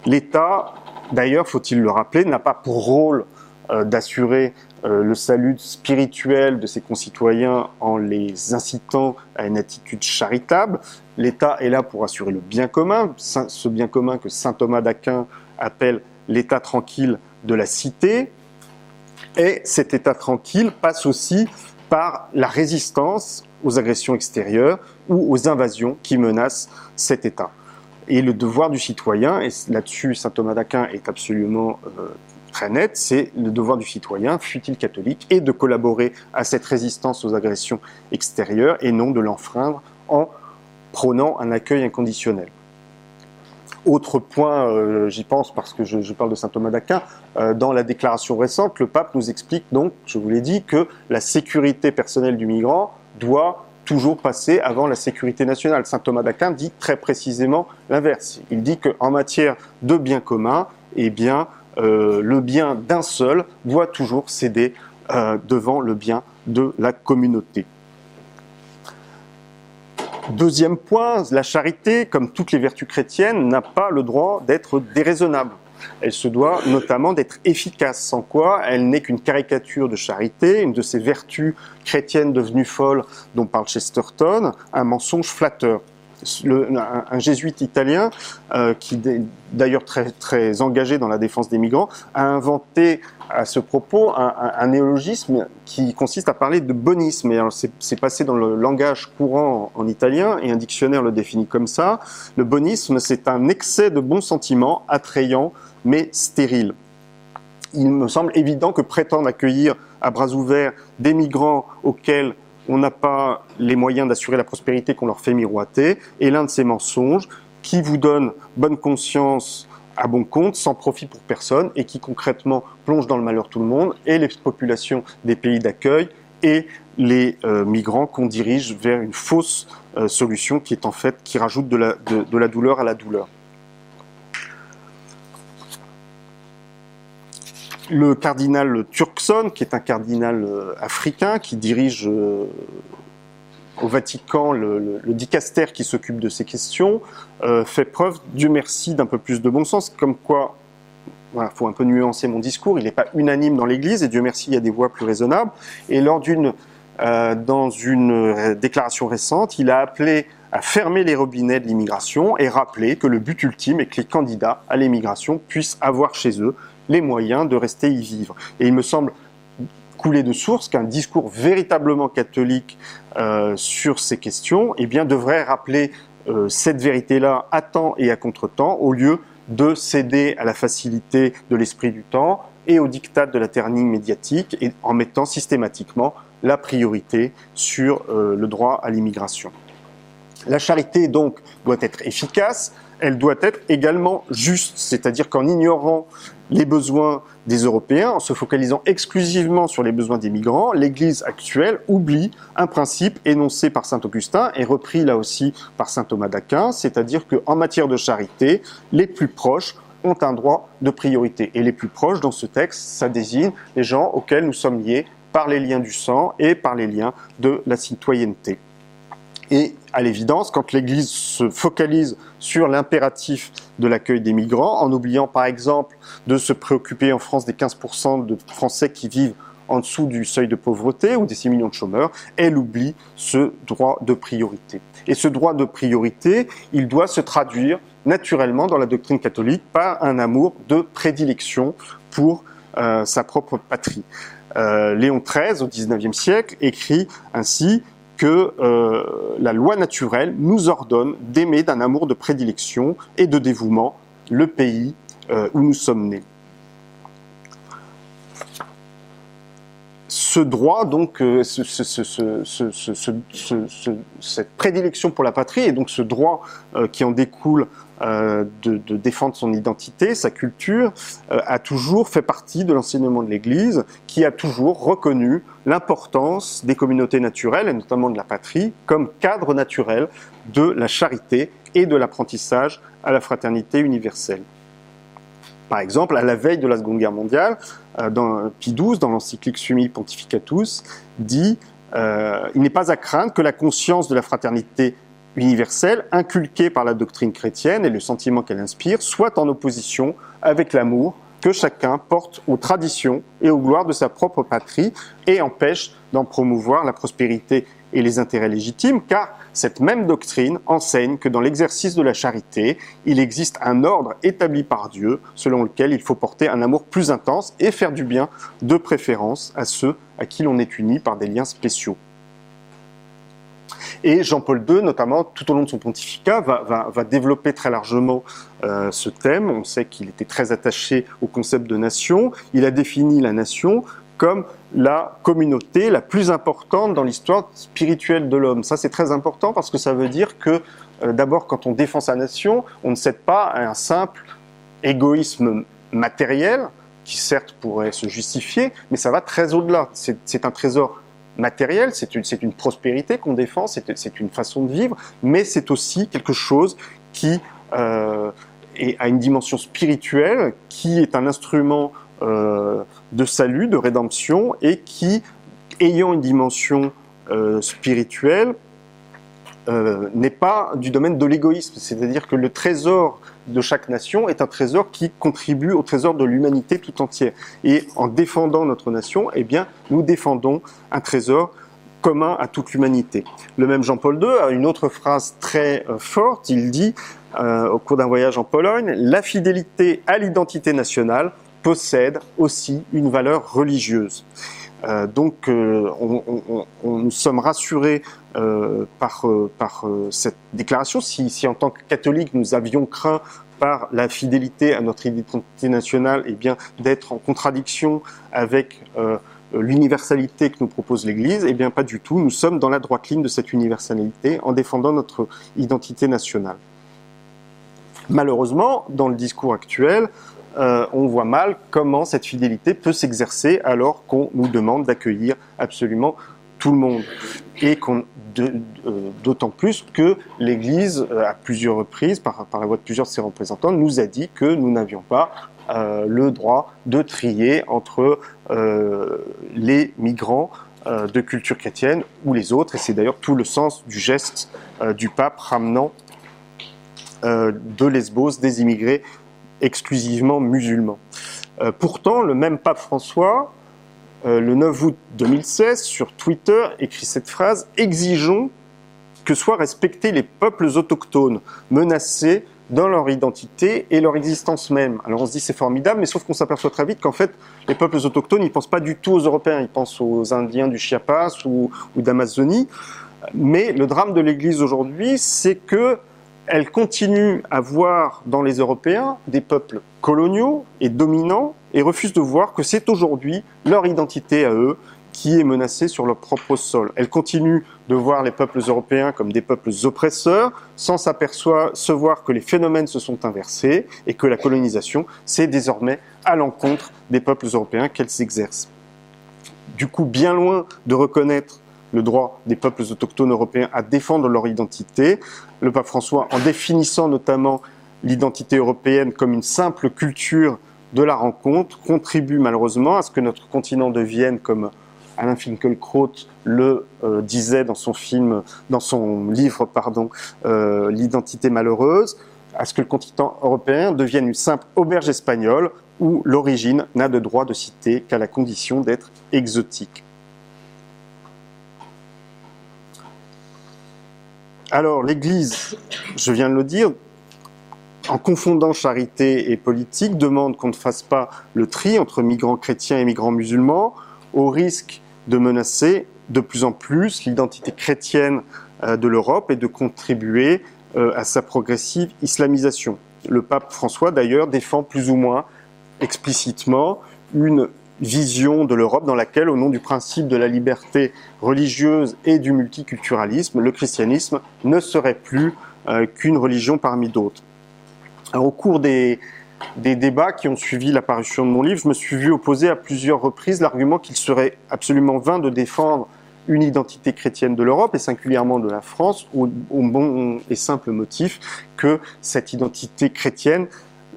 L'État, d'ailleurs, faut-il le rappeler, n'a pas pour rôle euh, d'assurer euh, le salut spirituel de ses concitoyens en les incitant à une attitude charitable. L'État est là pour assurer le bien commun, ce bien commun que saint Thomas d'Aquin appelle l'état tranquille de la cité. Et cet état tranquille passe aussi par la résistance aux agressions extérieures ou aux invasions qui menacent cet état. Et le devoir du citoyen, et là-dessus saint Thomas d'Aquin est absolument euh, c'est le devoir du citoyen, fut-il catholique, et de collaborer à cette résistance aux agressions extérieures et non de l'enfreindre en prônant un accueil inconditionnel. Autre point, euh, j'y pense parce que je, parle de saint Thomas d'Aquin, euh, dans la déclaration récente, le pape nous explique donc, je vous l'ai dit, que la sécurité personnelle du migrant doit toujours passer avant la sécurité nationale. Saint Thomas d'Aquin dit très précisément l'inverse. Il dit qu'en matière de biens communs, eh bien, euh, le bien d'un seul doit toujours céder euh, devant le bien de la communauté. Deuxième point, la charité, comme toutes les vertus chrétiennes, n'a pas le droit d'être déraisonnable. Elle se doit notamment d'être efficace, sans quoi elle n'est qu'une caricature de charité, une de ces vertus chrétiennes devenues folles dont parle Chesterton, un mensonge flatteur un, jésuite italien, euh, qui d'ailleurs très, engagé dans la défense des migrants, a inventé à ce propos un, néologisme qui consiste à parler de bonisme. c'est passé dans le langage courant en, italien et un dictionnaire le définit comme ça. Le bonisme, c'est un excès de bons sentiments attrayant mais stérile. Il me semble évident que prétendre accueillir à bras ouverts des migrants auxquels on n'a pas les moyens d'assurer la prospérité qu'on leur fait miroiter, et l'un de ces mensonges qui vous donne bonne conscience à bon compte, sans profit pour personne, et qui concrètement plonge dans le malheur tout le monde, et les populations des pays d'accueil, et les euh, migrants qu'on dirige vers une fausse euh, solution qui est en fait, qui rajoute de la douleur à la douleur. Le cardinal Turkson, qui est un cardinal euh, africain, qui dirige euh, au Vatican, le, le, le dicaster qui s'occupe de ces questions euh, fait preuve, Dieu merci, d'un peu plus de bon sens, comme quoi, voilà, faut un peu nuancer mon discours, il n'est pas unanime dans l'Église, et Dieu merci, il y a des voix plus raisonnables. Et lors d'une, dans une déclaration récente, il a appelé à fermer les robinets de l'immigration et rappeler que le but ultime est que les candidats à l'immigration puissent avoir chez eux les moyens de rester y vivre. Et il me semble couler de source qu'un discours véritablement catholique euh, sur ces questions eh bien, devrait rappeler euh, cette vérité-là à temps et à contre-temps, au lieu de céder à la facilité de l'esprit du temps et au diktat de la ternie médiatique, et en mettant systématiquement la priorité sur euh, le droit à l'immigration. La charité, donc, doit être efficace, elle doit être également juste, c'est-à-dire qu'en ignorant les besoins des Européens, en se focalisant exclusivement sur les besoins des migrants, l'Église actuelle oublie un principe énoncé par saint Augustin et repris là aussi par saint Thomas d'Aquin, c'est-à-dire qu'en matière de charité, les plus proches ont un droit de priorité. Et les plus proches, dans ce texte, ça désigne les gens auxquels nous sommes liés par les liens du sang et par les liens de la citoyenneté. Et à l'évidence, quand l'Église se focalise sur l'impératif de l'accueil des migrants, en oubliant par exemple de se préoccuper en France des 15% de Français qui vivent en dessous du seuil de pauvreté ou des 6 millions de chômeurs, elle oublie ce droit de priorité. Et ce droit de priorité, il doit se traduire naturellement dans la doctrine catholique par un amour de prédilection pour euh, sa propre patrie. Euh, Léon XIII, au XIXe siècle, écrit ainsi que euh, la loi naturelle nous ordonne d'aimer d'un amour de prédilection et de dévouement le pays euh, où nous sommes nés. Ce droit, donc, euh, ce, ce, ce, cette prédilection pour la patrie et donc ce droit qui en découle euh, de, de, défendre son identité, sa culture, euh, a toujours fait partie de l'enseignement de l'Église, qui a toujours reconnu l'importance des communautés naturelles, et notamment de la patrie, comme cadre naturel de la charité et de l'apprentissage à la fraternité universelle. Par exemple, à la veille de la Seconde Guerre mondiale, euh, dans Pie XII, dans l'encyclique Sumi Pontificatus, dit euh, Il n'est pas à craindre que la conscience de la fraternité universelle, inculquée par la doctrine chrétienne et le sentiment qu'elle inspire, soit en opposition avec l'amour que chacun porte aux traditions et aux gloires de sa propre patrie et empêche d'en promouvoir la prospérité et les intérêts légitimes, car cette même doctrine enseigne que dans l'exercice de la charité, il existe un ordre établi par Dieu selon lequel il faut porter un amour plus intense et faire du bien de préférence à ceux à qui l'on est uni par des liens spéciaux. Et Jean-Paul II, notamment, tout au long de son pontificat, va, développer très largement euh, ce thème. On sait qu'il était très attaché au concept de nation. Il a défini la nation comme la communauté la plus importante dans l'histoire spirituelle de l'homme. Ça, c'est très important parce que ça veut dire que, euh, d'abord, quand on défend sa nation, on ne cède pas à un simple égoïsme matériel, qui certes pourrait se justifier, mais ça va très au-delà. C'est un trésor matériel, c'est une, une, prospérité qu'on défend, c'est une façon de vivre, mais c'est aussi quelque chose qui euh, a une dimension spirituelle, qui est un instrument de salut, de rédemption, et qui, ayant une dimension euh, spirituelle, euh, n'est pas du domaine de l'égoïsme. C'est-à-dire que le trésor de chaque nation est un trésor qui contribue au trésor de l'humanité tout entière. Et en défendant notre nation, eh bien, nous défendons un trésor commun à toute l'humanité. Le même Jean-Paul II a une autre phrase très euh, forte. Il dit, euh, au cours d'un voyage en Pologne, la fidélité à l'identité nationale possède aussi une valeur religieuse. Euh, donc, euh, nous sommes rassurés euh, par, cette déclaration. Si, en tant que catholiques, nous avions craint par la fidélité à notre identité nationale, et eh bien d'être en contradiction avec l'universalité que nous propose l'Église, eh bien pas du tout. Nous sommes dans la droite ligne de cette universalité en défendant notre identité nationale. Malheureusement, dans le discours actuel, euh, on voit mal comment cette fidélité peut s'exercer alors qu'on nous demande d'accueillir absolument tout le monde. Et euh, d'autant plus que l'Église, euh, à plusieurs reprises, par, la voix de plusieurs de ses représentants, nous a dit que nous n'avions pas le droit de trier entre les migrants de culture chrétienne ou les autres. Et c'est d'ailleurs tout le sens du geste du pape ramenant de Lesbos des immigrés exclusivement musulmans. pourtant, le même pape François, le 9 août 2016, sur Twitter, écrit cette phrase Exigeons que soient respectés les peuples autochtones menacés dans leur identité et leur existence même. Alors on se dit c'est formidable, mais sauf qu'on s'aperçoit très vite qu'en fait les peuples autochtones ils pensent pas du tout aux Européens, ils pensent aux Indiens du Chiapas ou d'Amazonie. Mais le drame de l'Église aujourd'hui, c'est que elle continue à voir dans les Européens des peuples coloniaux et dominants et refuse de voir que c'est aujourd'hui leur identité à eux qui est menacée sur leur propre sol. Elle continue de voir les peuples européens comme des peuples oppresseurs, sans s'apercevoir que les phénomènes se sont inversés et que la colonisation, c'est désormais à l'encontre des peuples européens qu'elle s'exerce. Du coup, bien loin de reconnaître le droit des peuples autochtones européens à défendre leur identité, le pape François, en définissant notamment l'identité européenne comme une simple culture de la rencontre, contribue malheureusement à ce que notre continent devienne, comme Alain Finkielkraut le euh, disait dans son film, dans son livre, pardon, euh, L'identité malheureuse, à ce que le continent européen devienne une simple auberge espagnole où l'origine n'a de droit de citer qu'à la condition d'être exotique. Alors l'Église, je viens de le dire, en confondant charité et politique, demande qu'on ne fasse pas le tri entre migrants chrétiens et migrants musulmans, au risque de menacer de plus en plus l'identité chrétienne euh, de l'Europe et de contribuer euh, à sa progressive islamisation. Le pape François, d'ailleurs, défend plus ou moins explicitement une vision de l'Europe dans laquelle, au nom du principe de la liberté religieuse et du multiculturalisme, le christianisme ne serait plus euh, qu'une religion parmi d'autres. Au cours des, débats qui ont suivi l'apparition de mon livre, je me suis vu opposer à plusieurs reprises l'argument qu'il serait absolument vain de défendre une identité chrétienne de l'Europe et singulièrement de la France au, bon et simple motif que cette identité chrétienne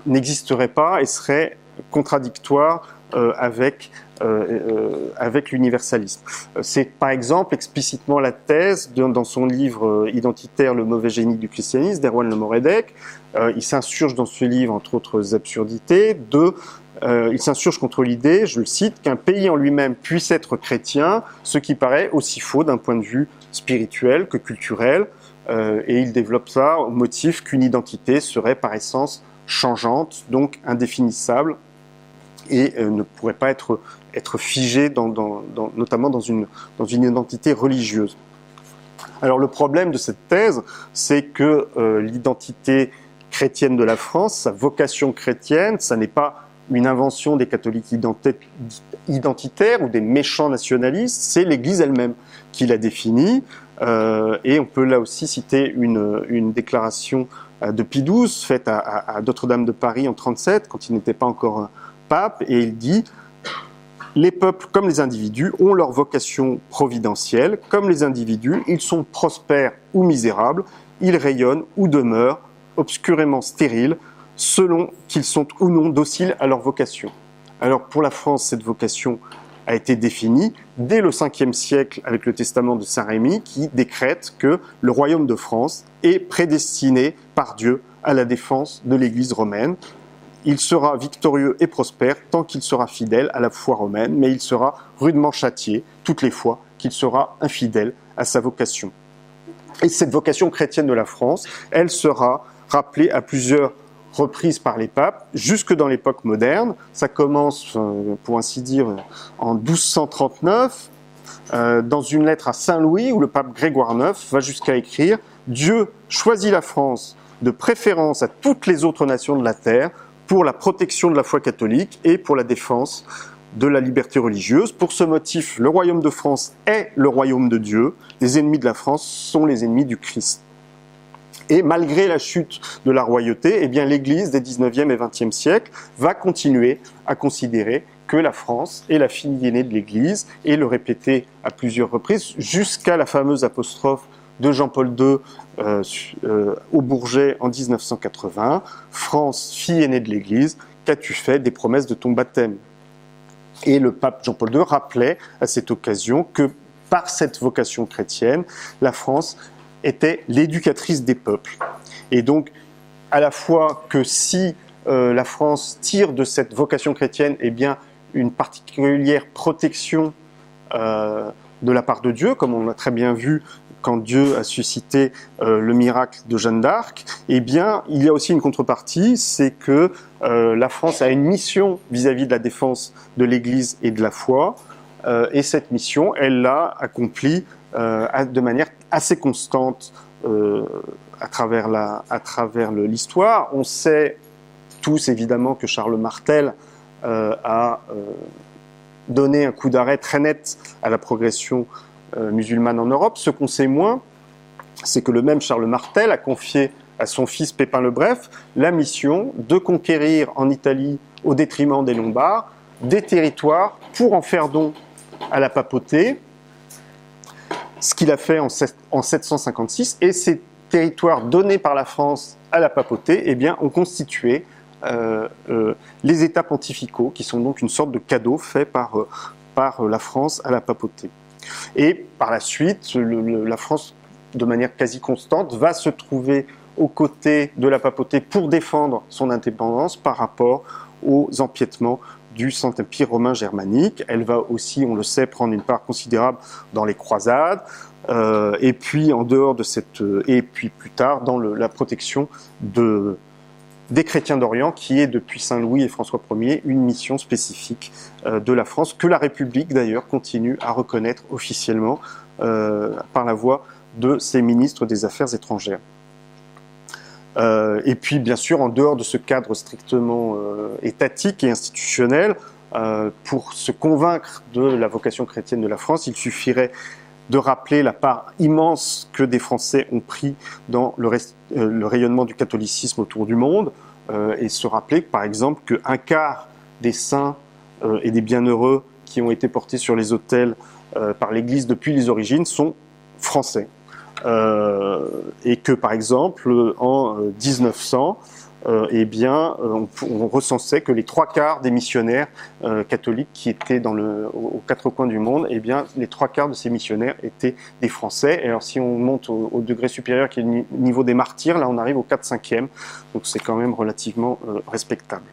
n'existerait pas et serait contradictoire avec euh, euh, avec l'universalisme. C'est par exemple explicitement la thèse dans son livre identitaire Le mauvais génie du christianisme d'Erwan Le Moredec. il s'insurge dans ce livre, entre autres absurdités, de il s'insurge contre l'idée, je le cite, qu'un pays en lui-même puisse être chrétien, ce qui paraît aussi faux d'un point de vue spirituel que culturel, et il développe ça au motif qu'une identité serait par essence changeante, donc indéfinissable, et ne pourrait pas être figé, notamment dans une, identité religieuse. Alors le problème de cette thèse, c'est que euh, l'identité chrétienne de la France, sa vocation chrétienne, ça n'est pas une invention des catholiques identitaires ou des méchants nationalistes, c'est l'Église elle-même qui l'a définie. Euh, et on peut là aussi citer une, déclaration euh, de Pie XII faite à, à, à Notre-Dame de Paris en 37, quand il n'était pas encore pape, et il dit les peuples, comme les individus, ont leur vocation providentielle. Comme les individus, ils sont prospères ou misérables, ils rayonnent ou demeurent obscurément stériles, selon qu'ils sont ou non dociles à leur vocation. Alors pour la France, cette vocation a été définie dès le 5e siècle avec le testament de Saint Rémy qui décrète que le royaume de France est prédestiné par Dieu à la défense de l'Église romaine il sera victorieux et prospère tant qu'il sera fidèle à la foi romaine, mais il sera rudement châtié toutes les fois qu'il sera infidèle à sa vocation. Et cette vocation chrétienne de la France, elle sera rappelée à plusieurs reprises par les papes, jusque dans l'époque moderne. Ça commence, euh, pour ainsi dire, en 1239, euh, dans une lettre à Saint Louis, où le pape Grégoire IX va jusqu'à écrire Dieu choisit la France de préférence à toutes les autres nations de la terre pour la protection de la foi catholique et pour la défense de la liberté religieuse. Pour ce motif, le royaume de France est le royaume de Dieu. Les ennemis de la France sont les ennemis du Christ. Et malgré la chute de la royauté, eh bien l'Église des 19e et 20e siècles va continuer à considérer que la France est la fille aînée de l'Église et le répéter à plusieurs reprises jusqu'à la fameuse apostrophe de Jean-Paul II euh, euh, au Bourget en 1980. France, fille aînée de l'Église, qu'as-tu fait des promesses de ton baptême? Et le pape Jean-Paul II rappelait à cette occasion que par cette vocation chrétienne, la France était l'éducatrice des peuples. Et donc, à la fois que si euh, la France tire de cette vocation chrétienne eh bien, une particulière protection de la part de Dieu, comme on l'a très bien vu quand Dieu a suscité euh, le miracle de Jeanne d'Arc, eh bien, il y a aussi une contrepartie, c'est que la France a une mission vis-à-vis -vis de la défense de l'Église et de la foi, et cette mission, elle l'a accomplie de manière assez constante à travers l'histoire. On sait tous évidemment que Charles Martel euh, a euh, donné un coup d'arrêt très net à la progression euh, musulmane en Europe. Ce qu'on sait moins, c'est que le même Charles Martel a confié à son fils Pépin le Bref la mission de conquérir en Italie, au détriment des Lombards, des territoires pour en faire don à la papauté, ce qu'il a fait en, en 756, et ces territoires donnés par la France à la papauté eh ont constitué euh, euh, les États pontificaux, qui sont donc une sorte de cadeau fait euh, par la France à la papauté. Et par la suite, la France, de manière quasi constante, va se trouver aux côtés de la papauté pour défendre son indépendance par rapport aux empiètements du Saint-Empire romain germanique. Elle va aussi, on le sait, prendre une part considérable dans les croisades, et puis en dehors de cette, et puis plus tard dans la protection de, des chrétiens d'Orient, qui est depuis Saint Louis et François Ier une mission spécifique euh, de la France, que la République d'ailleurs continue à reconnaître officiellement euh, par la voix de ses ministres des Affaires étrangères. Euh, et puis bien sûr, en dehors de ce cadre strictement étatique et institutionnel, pour se convaincre de la vocation chrétienne de la France, il suffirait de rappeler la part immense que des Français ont pris dans le, euh, rayonnement du catholicisme autour du monde, euh, et se rappeler, par exemple, qu'un quart des saints euh, et des bienheureux qui ont été portés sur les autels par l'Église depuis les origines sont français. et que, par exemple, en 1900, euh, eh bien, euh, on, recensait que les trois quarts des missionnaires euh, catholiques qui étaient dans le, aux, quatre coins du monde, eh bien, les trois quarts de ces missionnaires étaient des Français. Et alors, si on monte au, degré supérieur, qui est le niveau des martyrs, là, on arrive au 4-5e. Donc, c'est quand même relativement respectable.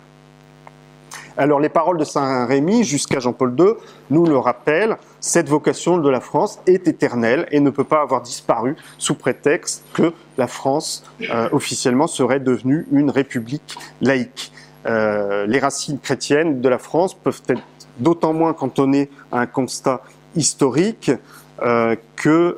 Alors les paroles de Saint Rémy jusqu'à Jean-Paul II nous le rappellent, cette vocation de la France est éternelle et ne peut pas avoir disparu sous prétexte que la France euh, officiellement serait devenue une république laïque. Euh, les racines chrétiennes de la France peuvent être d'autant moins cantonnées à un constat historique euh, que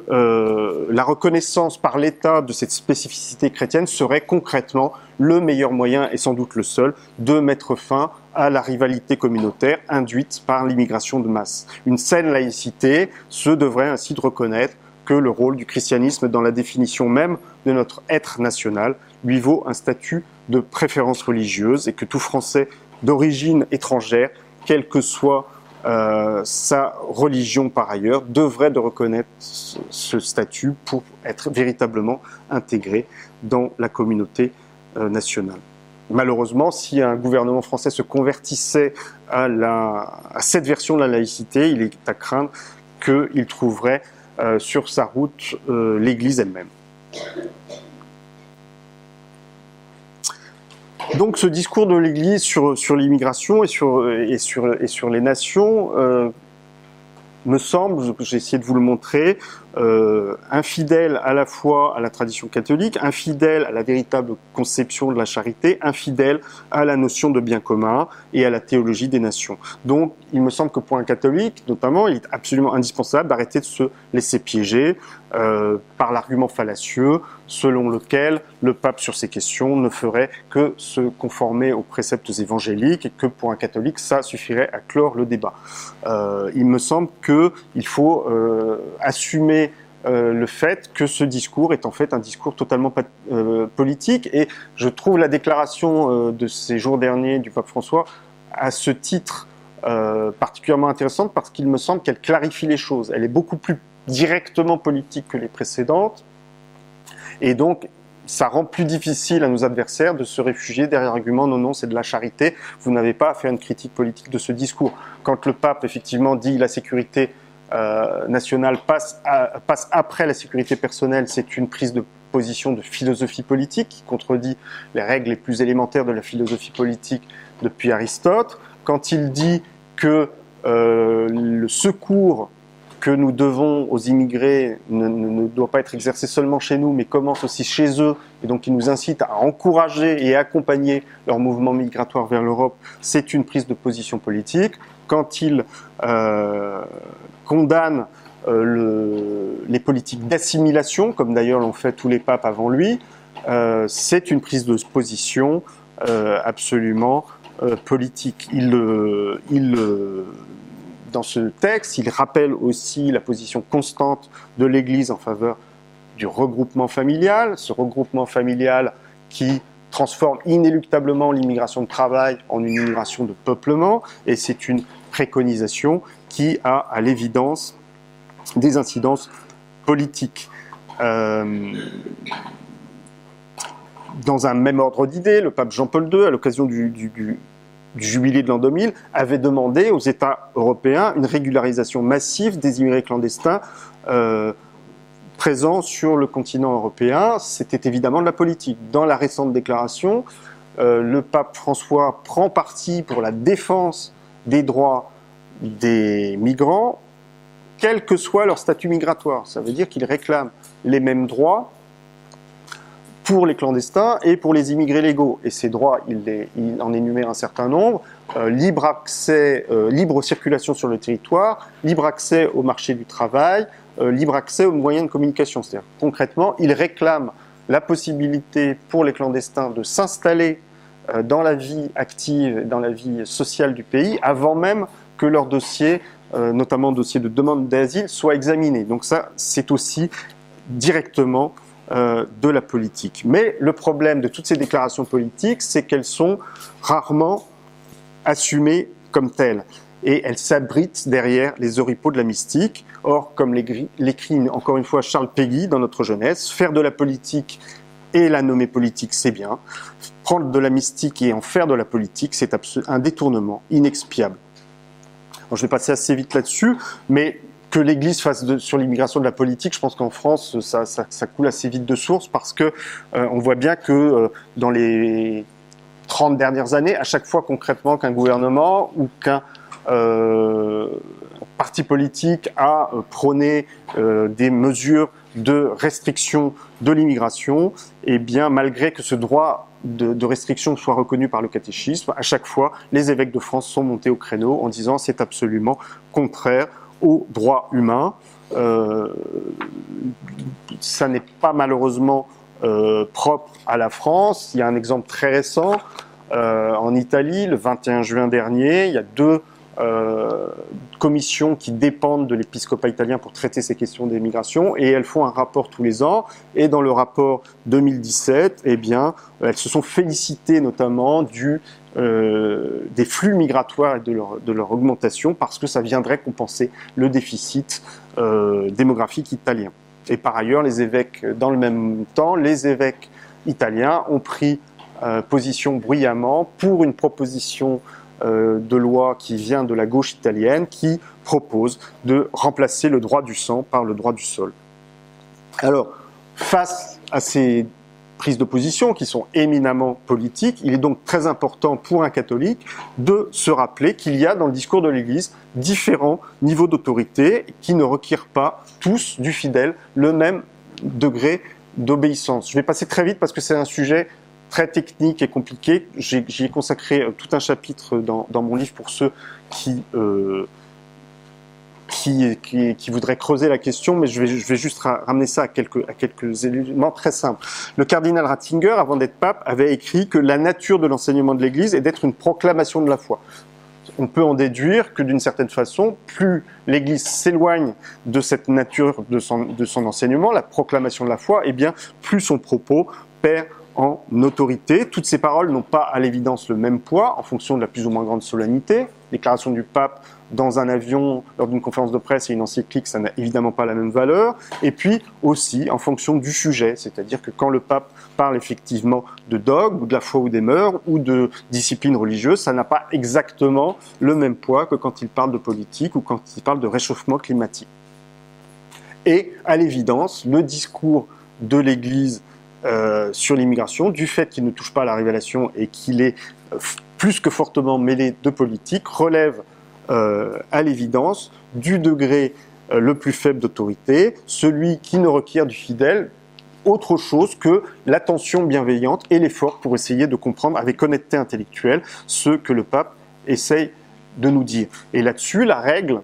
la reconnaissance par l'État de cette spécificité chrétienne serait concrètement le meilleur moyen, et sans doute le seul, de mettre fin à la rivalité communautaire induite par l'immigration de masse. Une saine laïcité se devrait ainsi de reconnaître que le rôle du christianisme dans la définition même de notre être national lui vaut un statut de préférence religieuse et que tout Français d'origine étrangère, quelle que soit euh, sa religion par ailleurs, devrait de reconnaître ce statut pour être véritablement intégré dans la communauté euh, nationale malheureusement, si un gouvernement français se convertissait à, cette version de la laïcité, il est à craindre qu'il trouverait euh, sur sa route l'Église elle-même. Donc ce discours de l'Église sur, l'immigration et sur, les nations euh, me semble, j'ai essayé de vous le montrer, euh, infidèle à la fois à la tradition catholique, infidèle à la véritable conception de la charité, infidèle à la notion de bien commun et à la théologie des nations. Donc, il me semble que pour un catholique, notamment, il est absolument indispensable d'arrêter de se laisser piéger euh, par l'argument fallacieux selon lequel le pape sur ces questions ne ferait que se conformer aux préceptes évangéliques et que pour un catholique, ça suffirait à clore le débat. Euh, il me semble qu'il faut euh, assumer euh, le fait que ce discours est en fait un discours totalement euh, politique. Et je trouve la déclaration euh, de ces jours derniers du pape François à ce titre particulièrement intéressante parce qu'il me semble qu'elle clarifie les choses. Elle est beaucoup plus directement politique que les précédentes. Et donc, ça rend plus difficile à nos adversaires de se réfugier derrière l'argument non, non, c'est de la charité, vous n'avez pas à faire une critique politique de ce discours. Quand le pape, effectivement, dit la sécurité euh, nationale passe, passe après la sécurité personnelle, c'est une prise de position de philosophie politique qui contredit les règles les plus élémentaires de la philosophie politique depuis Aristote. Quand il dit que euh, le secours que nous devons aux immigrés ne, doit pas être exercé seulement chez nous, mais commence aussi chez eux, et donc il nous incite à encourager et accompagner leur mouvement migratoire vers l'Europe, c'est une prise de position politique. Quand il euh, condamne euh, le, les politiques d'assimilation, comme d'ailleurs l'ont fait tous les papes avant lui, euh, c'est une prise de position euh, absolument politique. Dans ce texte, il rappelle aussi la position constante de l'Église en faveur du regroupement familial, ce regroupement familial qui transforme inéluctablement l'immigration de travail en une immigration de peuplement, et c'est une préconisation qui a à l'évidence des incidences politiques. Euh, dans un même ordre d'idées, le pape Jean-Paul II, à l'occasion du, jubilé de l'an 2000, avait demandé aux États européens une régularisation massive des immigrés clandestins euh, présents sur le continent européen. C'était évidemment de la politique. Dans la récente déclaration, euh, le pape François prend parti pour la défense des droits des migrants, quel que soit leur statut migratoire. Ça veut dire qu'il réclame les mêmes droits pour les clandestins et pour les immigrés légaux. Et ces droits, il, en énumère un certain nombre. Euh, libre accès, euh, libre circulation sur le territoire, libre accès au marché du travail, euh, libre accès aux moyens de communication. C'est-à-dire, concrètement, il réclame la possibilité pour les clandestins de s'installer dans la vie active, dans la vie sociale du pays, avant même que leur dossier, euh, notamment dossier de demande d'asile, soit examiné. Donc ça, c'est aussi directement euh, de la politique. Mais le problème de toutes ces déclarations politiques, c'est qu'elles sont rarement assumées comme telles. Et elles s'abritent derrière les oripeaux de la mystique. Or, comme l'écrit encore une fois Charles Péguy dans notre jeunesse, faire de la politique et la nommer politique, c'est bien. Prendre de la mystique et en faire de la politique, c'est un détournement inexpiable. Je vais passer assez vite là-dessus, mais que l'Église fasse sur l'immigration de la politique, je pense qu'en France, ça, coule assez vite de source parce que euh, voit bien que euh, dans les 30 dernières années, à chaque fois concrètement qu'un gouvernement ou qu'un euh, parti politique a prôné des mesures de restriction de l'immigration, et eh bien malgré que ce droit de, de, restriction soit reconnu par le catéchisme, à chaque fois, les évêques de France sont montés au créneau en disant c'est absolument contraire aux droits humains. Euh, ça n'est pas malheureusement euh, propre à la France. Il y a un exemple très récent euh, en Italie, le 21 juin dernier. Il y a deux euh, commissions qui dépendent de l'épiscopat italien pour traiter ces questions d'immigration et elles font un rapport tous les ans et dans le rapport 2017 eh bien elles se sont félicitées notamment du euh, des flux migratoires et de leur, de leur, augmentation parce que ça viendrait compenser le déficit euh, démographique italien. Et par ailleurs, les évêques, dans le même temps, les évêques italiens ont pris euh, position bruyamment pour une proposition de loi qui vient de la gauche italienne qui propose de remplacer le droit du sang par le droit du sol. Alors, face à ces prises de position qui sont éminemment politiques, il est donc très important pour un catholique de se rappeler qu'il y a dans le discours de l'Église différents niveaux d'autorité qui ne requièrent pas tous du fidèle le même degré d'obéissance. Je vais passer très vite parce que c'est un sujet très technique et compliqué. J'y ai consacré euh, tout un chapitre dans, mon livre pour ceux qui euh, qui, qui, voudrait creuser la question, mais je vais, juste ramener ça à quelques, éléments très simples. Le cardinal Ratzinger, avant d'être pape, avait écrit que la nature de l'enseignement de l'Église est d'être une proclamation de la foi. On peut en déduire que d'une certaine façon, plus l'Église s'éloigne de cette nature de son, de son enseignement, la proclamation de la foi, et eh bien plus son propos perd en autorité. Toutes ces paroles n'ont pas à l'évidence le même poids en fonction de la plus ou moins grande solennité. Déclaration du pape dans un avion lors d'une conférence de presse et une encyclique, ça n'a évidemment pas la même valeur. Et puis aussi en fonction du sujet, c'est-à-dire que quand le pape parle effectivement de dogme ou de la foi ou des mœurs ou de discipline religieuse, ça n'a pas exactement le même poids que quand il parle de politique ou quand il parle de réchauffement climatique. Et à l'évidence, le discours de l'Église euh, sur l'immigration, du fait qu'il ne touche pas à la révélation et qu'il est euh, plus que fortement mêlé de politique, relève euh, à l'évidence du degré le plus faible d'autorité, celui qui ne requiert du fidèle autre chose que l'attention bienveillante et l'effort pour essayer de comprendre avec honnêteté intellectuelle ce que le pape essaye de nous dire. Et là-dessus, la règle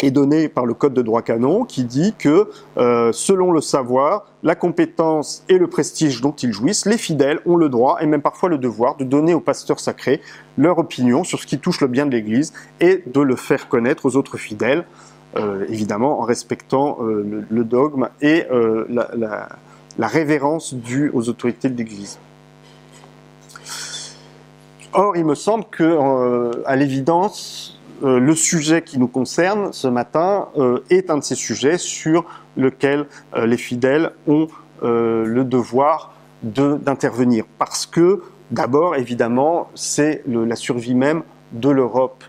est donné par le Code de droit canon qui dit que, euh, selon le savoir, la compétence et le prestige dont ils jouissent, les fidèles ont le droit et même parfois le devoir de donner aux pasteurs sacrés leur opinion sur ce qui touche le bien de l'Église et de le faire connaître aux autres fidèles, euh, évidemment en respectant euh, le, dogme et la, la, révérence due aux autorités de l'Église. Or, il me semble que, à l'évidence, euh, le sujet qui nous concerne ce matin euh, est un de ces sujets sur lequel euh, les fidèles ont le devoir d'intervenir. Parce que, d'abord, évidemment, c'est la survie même de l'Europe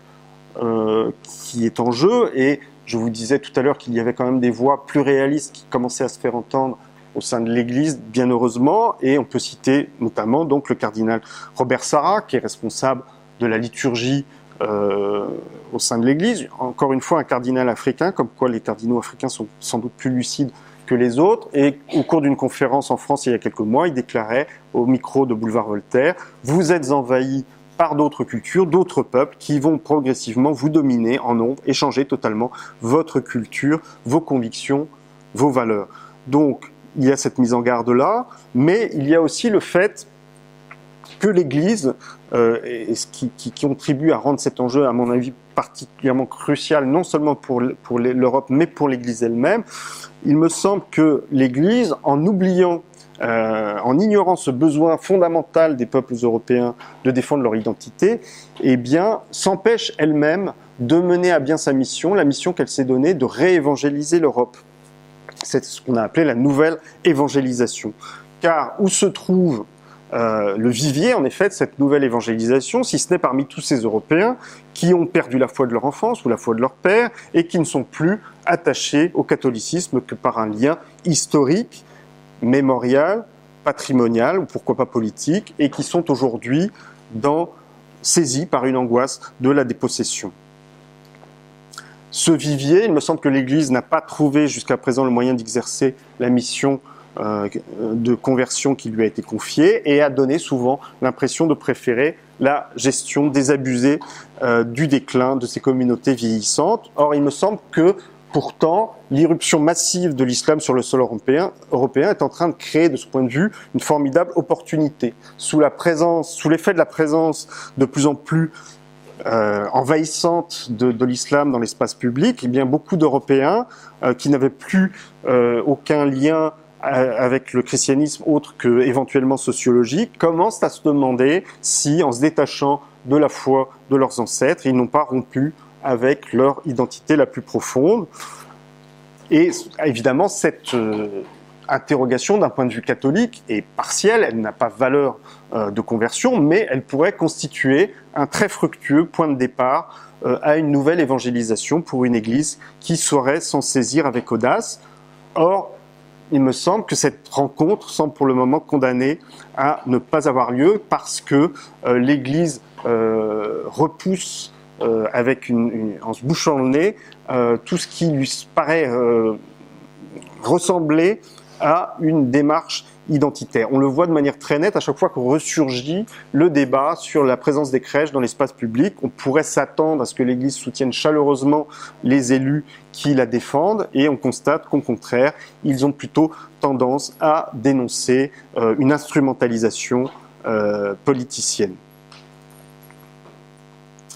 qui est en jeu. Et je vous disais tout à l'heure qu'il y avait quand même des voix plus réalistes qui commençaient à se faire entendre au sein de l'Église, bien heureusement, et on peut citer notamment donc le cardinal Robert Sarah, qui est responsable de la liturgie euh, au sein de l'Église. Encore une fois, un cardinal africain, comme quoi les cardinaux africains sont sans doute plus lucides que les autres. Et au cours d'une conférence en France il y a quelques mois, il déclarait au micro de Boulevard Voltaire, vous êtes envahis par d'autres cultures, d'autres peuples qui vont progressivement vous dominer en nombre et changer totalement votre culture, vos convictions, vos valeurs. Donc, il y a cette mise en garde-là, mais il y a aussi le fait que l'Église, euh, et ce qui, contribue à rendre cet enjeu, à mon avis, particulièrement crucial, non seulement pour, pour l'Europe, mais pour l'Église elle-même, il me semble que l'Église, en oubliant euh, en ignorant ce besoin fondamental des peuples européens de défendre leur identité, eh bien, s'empêche elle-même de mener à bien sa mission, la mission qu'elle s'est donnée de réévangéliser l'Europe. C'est ce qu'on a appelé la nouvelle évangélisation. Car où se trouve euh, le vivier, en effet, de cette nouvelle évangélisation, si ce n'est parmi tous ces Européens qui ont perdu la foi de leur enfance ou la foi de leur père et qui ne sont plus attachés au catholicisme que par un lien historique, mémorial, patrimonial ou pourquoi pas politique et qui sont aujourd'hui dans, saisis par une angoisse de la dépossession. Ce vivier, il me semble que l'Église n'a pas trouvé jusqu'à présent le moyen d'exercer la mission de conversion qui lui a été confiée et a donné souvent l'impression de préférer la gestion désabusée euh, du déclin de ces communautés vieillissantes. Or, il me semble que Pourtant, l'irruption massive de l'islam sur le sol européen, est en train de créer, de ce point de vue, une formidable opportunité. Sous la présence, sous l'effet de la présence de plus en plus euh, envahissante de, l'islam dans l'espace public, eh bien beaucoup d'Européens euh, qui n'avaient plus euh, aucun lien avec le christianisme autre que éventuellement sociologique, commencent à se demander si, en se détachant de la foi de leurs ancêtres, ils n'ont pas rompu avec leur identité la plus profonde. Et évidemment, cette euh, interrogation d'un point de vue catholique est partielle, elle n'a pas valeur euh, de conversion, mais elle pourrait constituer un très fructueux point de départ euh, à une nouvelle évangélisation pour une Église qui saurait s'en saisir avec audace. Or, il me semble que cette rencontre semble pour le moment condamnée à ne pas avoir lieu parce que euh, l'Église euh, repousse euh, avec une, en se bouchant le nez tout ce qui lui paraît ressembler à une démarche identitaire. On le voit de manière très nette à chaque fois qu'on ressurgit le débat sur la présence des crèches dans l'espace public. On pourrait s'attendre à ce que l'Église soutienne chaleureusement les élus qui la défendent et on constate qu'au contraire, ils ont plutôt tendance à dénoncer euh, une instrumentalisation euh, politicienne.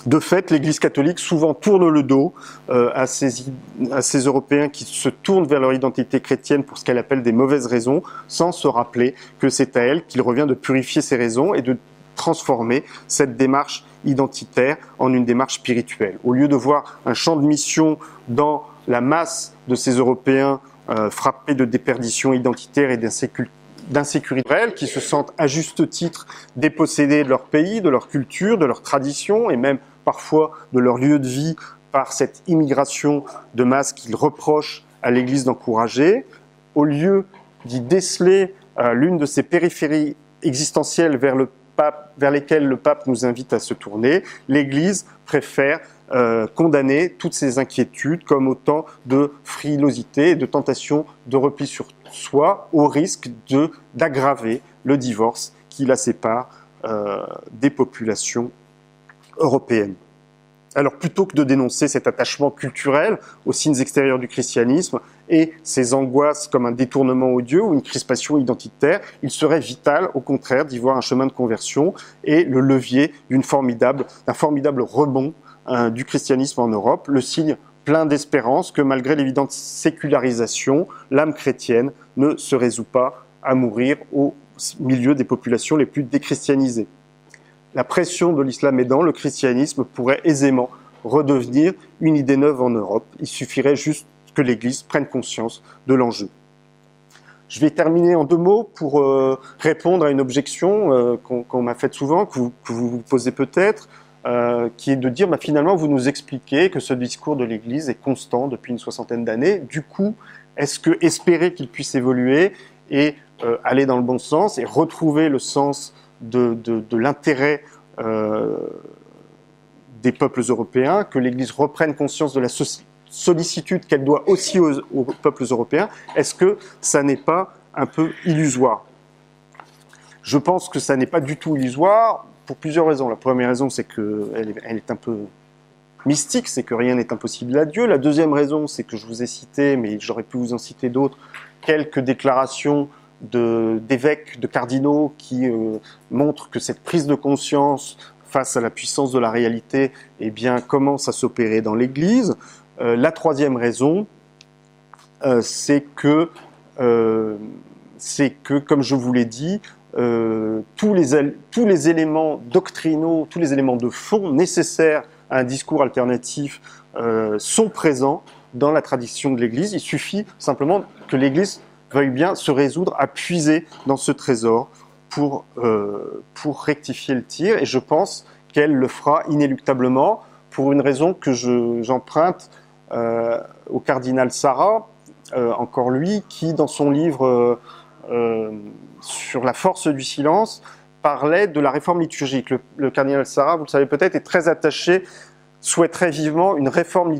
De fait, l'Église catholique souvent tourne le dos euh, à, ces, Européens qui se tournent vers leur identité chrétienne pour ce qu'elle appelle des mauvaises raisons, sans se rappeler que c'est à elle qu'il revient de purifier ces raisons et de transformer cette démarche identitaire en une démarche spirituelle. Au lieu de voir un champ de mission dans la masse de ces Européens euh, frappés de déperdition identitaire et d'insécurité qui se sentent à juste titre dépossédés de leur pays, de leur culture, de leur tradition et même parfois de leur lieu de vie par cette immigration de masse qu'ils reprochent à l'Église d'encourager, au lieu d'y déceler euh, l'une de ces périphéries existentielles vers, lesquelles le pape nous invite à se tourner, l'Église préfère euh, condamner toutes ces inquiétudes comme autant de frilosité et de tentation de repli sur soi, au risque d'aggraver le divorce qui la sépare euh, des populations européennes. Alors plutôt que de dénoncer cet attachement culturel aux signes extérieurs du christianisme et ses angoisses comme un détournement odieux ou une crispation identitaire, il serait vital au contraire d'y voir un chemin de conversion et le levier d'un formidable rebond hein, du christianisme en Europe, le signe plein d'espérance que malgré l'évidente sécularisation, l'âme chrétienne ne se résout pas à mourir au milieu des populations les plus déchristianisées la pression de l'islam aidant, le christianisme pourrait aisément redevenir une idée neuve en Europe. Il suffirait juste que l'Église prenne conscience de l'enjeu. Je vais terminer en deux mots pour euh, répondre à une objection euh, qu'on m'a faite souvent, que vous vous, posez peut-être, euh, qui est de dire bah, finalement vous nous expliquez que ce discours de l'Église est constant depuis une soixantaine d'années. Du coup, est-ce que espérer qu'il puisse évoluer et aller dans le bon sens et retrouver le sens de, l'intérêt euh, des peuples européens, que l'Église reprenne conscience de la sollicitude qu'elle doit aussi aux, peuples européens, est-ce que ça n'est pas un peu illusoire? Je pense que ça n'est pas du tout illusoire pour plusieurs raisons. La première raison, c'est qu'elle elle est un peu mystique, c'est que rien n'est impossible à Dieu. La deuxième raison, c'est que je vous ai cité, mais j'aurais pu vous en citer d'autres, quelques déclarations d'évêques, de, cardinaux qui euh, montrent que cette prise de conscience face à la puissance de la réalité eh commence à s'opérer dans l'Église. Euh, la troisième raison, euh, c'est que, que, comme je vous l'ai dit, tous les éléments doctrinaux, tous les éléments de fond nécessaires à un discours alternatif sont présents dans la tradition de l'Église. Il suffit simplement que l'Église veuille bien se résoudre à puiser dans ce trésor pour, euh, pour rectifier le tir. Et je pense qu'elle le fera inéluctablement pour une raison que j'emprunte euh, au cardinal Sarah, euh, encore lui, qui dans son livre sur la force du silence parlait de la réforme liturgique. Le, le cardinal Sarah, vous le savez peut-être, est très attaché souhaiterait vivement une réforme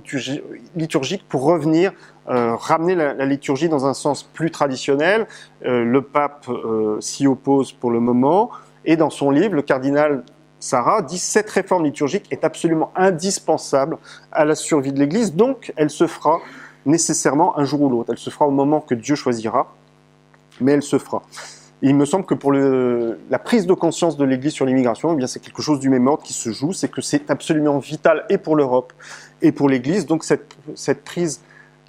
liturgique pour revenir, euh, ramener la, liturgie dans un sens plus traditionnel. Euh, le pape euh, s'y oppose pour le moment. Et dans son livre, le cardinal Sarah dit cette réforme liturgique est absolument indispensable à la survie de l'Église, donc elle se fera nécessairement un jour ou l'autre. Elle se fera au moment que Dieu choisira, mais elle se fera il me semble que pour la prise de conscience de l'Église sur l'immigration, eh c'est quelque chose du même ordre qui se joue, c'est que c'est absolument vital et pour l'Europe et pour l'Église. Donc cette, prise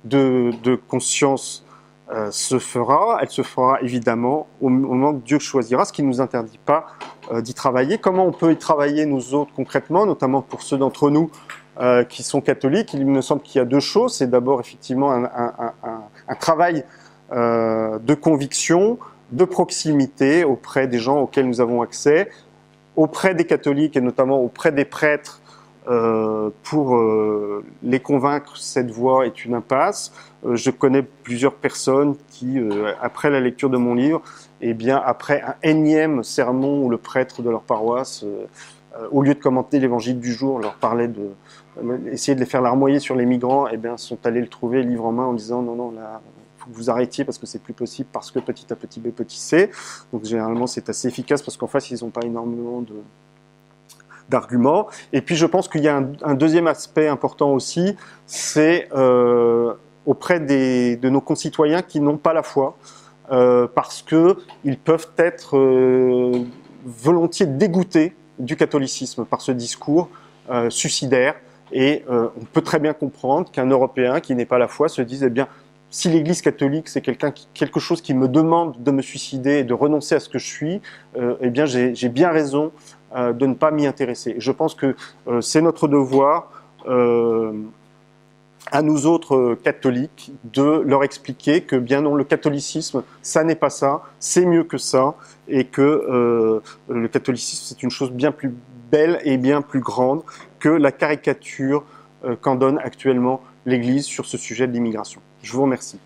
de, conscience euh, se fera, elle se fera évidemment au, moment que Dieu choisira, ce qui ne nous interdit pas euh, d'y travailler. Comment on peut y travailler nous autres concrètement, notamment pour ceux d'entre nous euh, qui sont catholiques? Il me semble qu'il y a deux choses. C'est d'abord effectivement un, travail de conviction, de proximité auprès des gens auxquels nous avons accès, auprès des catholiques et notamment auprès des prêtres euh, pour euh, les convaincre cette voie est une impasse. Euh, je connais plusieurs personnes qui, après la lecture de mon livre, et eh bien après un énième sermon où le prêtre de leur paroisse, au lieu de commenter l'évangile du jour, leur parlait de essayer de les faire larmoyer sur les migrants, et eh bien sont allés le trouver livre en main en disant non non là que vous arrêtiez parce que c'est plus possible parce que petit a petit b petit c. Donc généralement c'est assez efficace parce qu'en face ils n'ont pas énormément de d'arguments. Et puis je pense qu'il y a un, deuxième aspect important aussi, c'est euh, auprès des, de nos concitoyens qui n'ont pas la foi, euh, parce que ils peuvent être euh, volontiers dégoûtés du catholicisme par ce discours suicidaire. Et on peut très bien comprendre qu'un Européen qui n'est pas la foi se dise, eh bien, si l'Église catholique c'est quelque chose qui me demande de me suicider et de renoncer à ce que je suis, euh, eh bien j'ai bien raison euh, de ne pas m'y intéresser. Je pense que euh, c'est notre devoir à nous autres catholiques de leur expliquer que bien non, le catholicisme, ça n'est pas ça, c'est mieux que ça, et que le catholicisme c'est une chose bien plus belle et bien plus grande que la caricature qu'en donne actuellement l'Église sur ce sujet de l'immigration. Je vous remercie.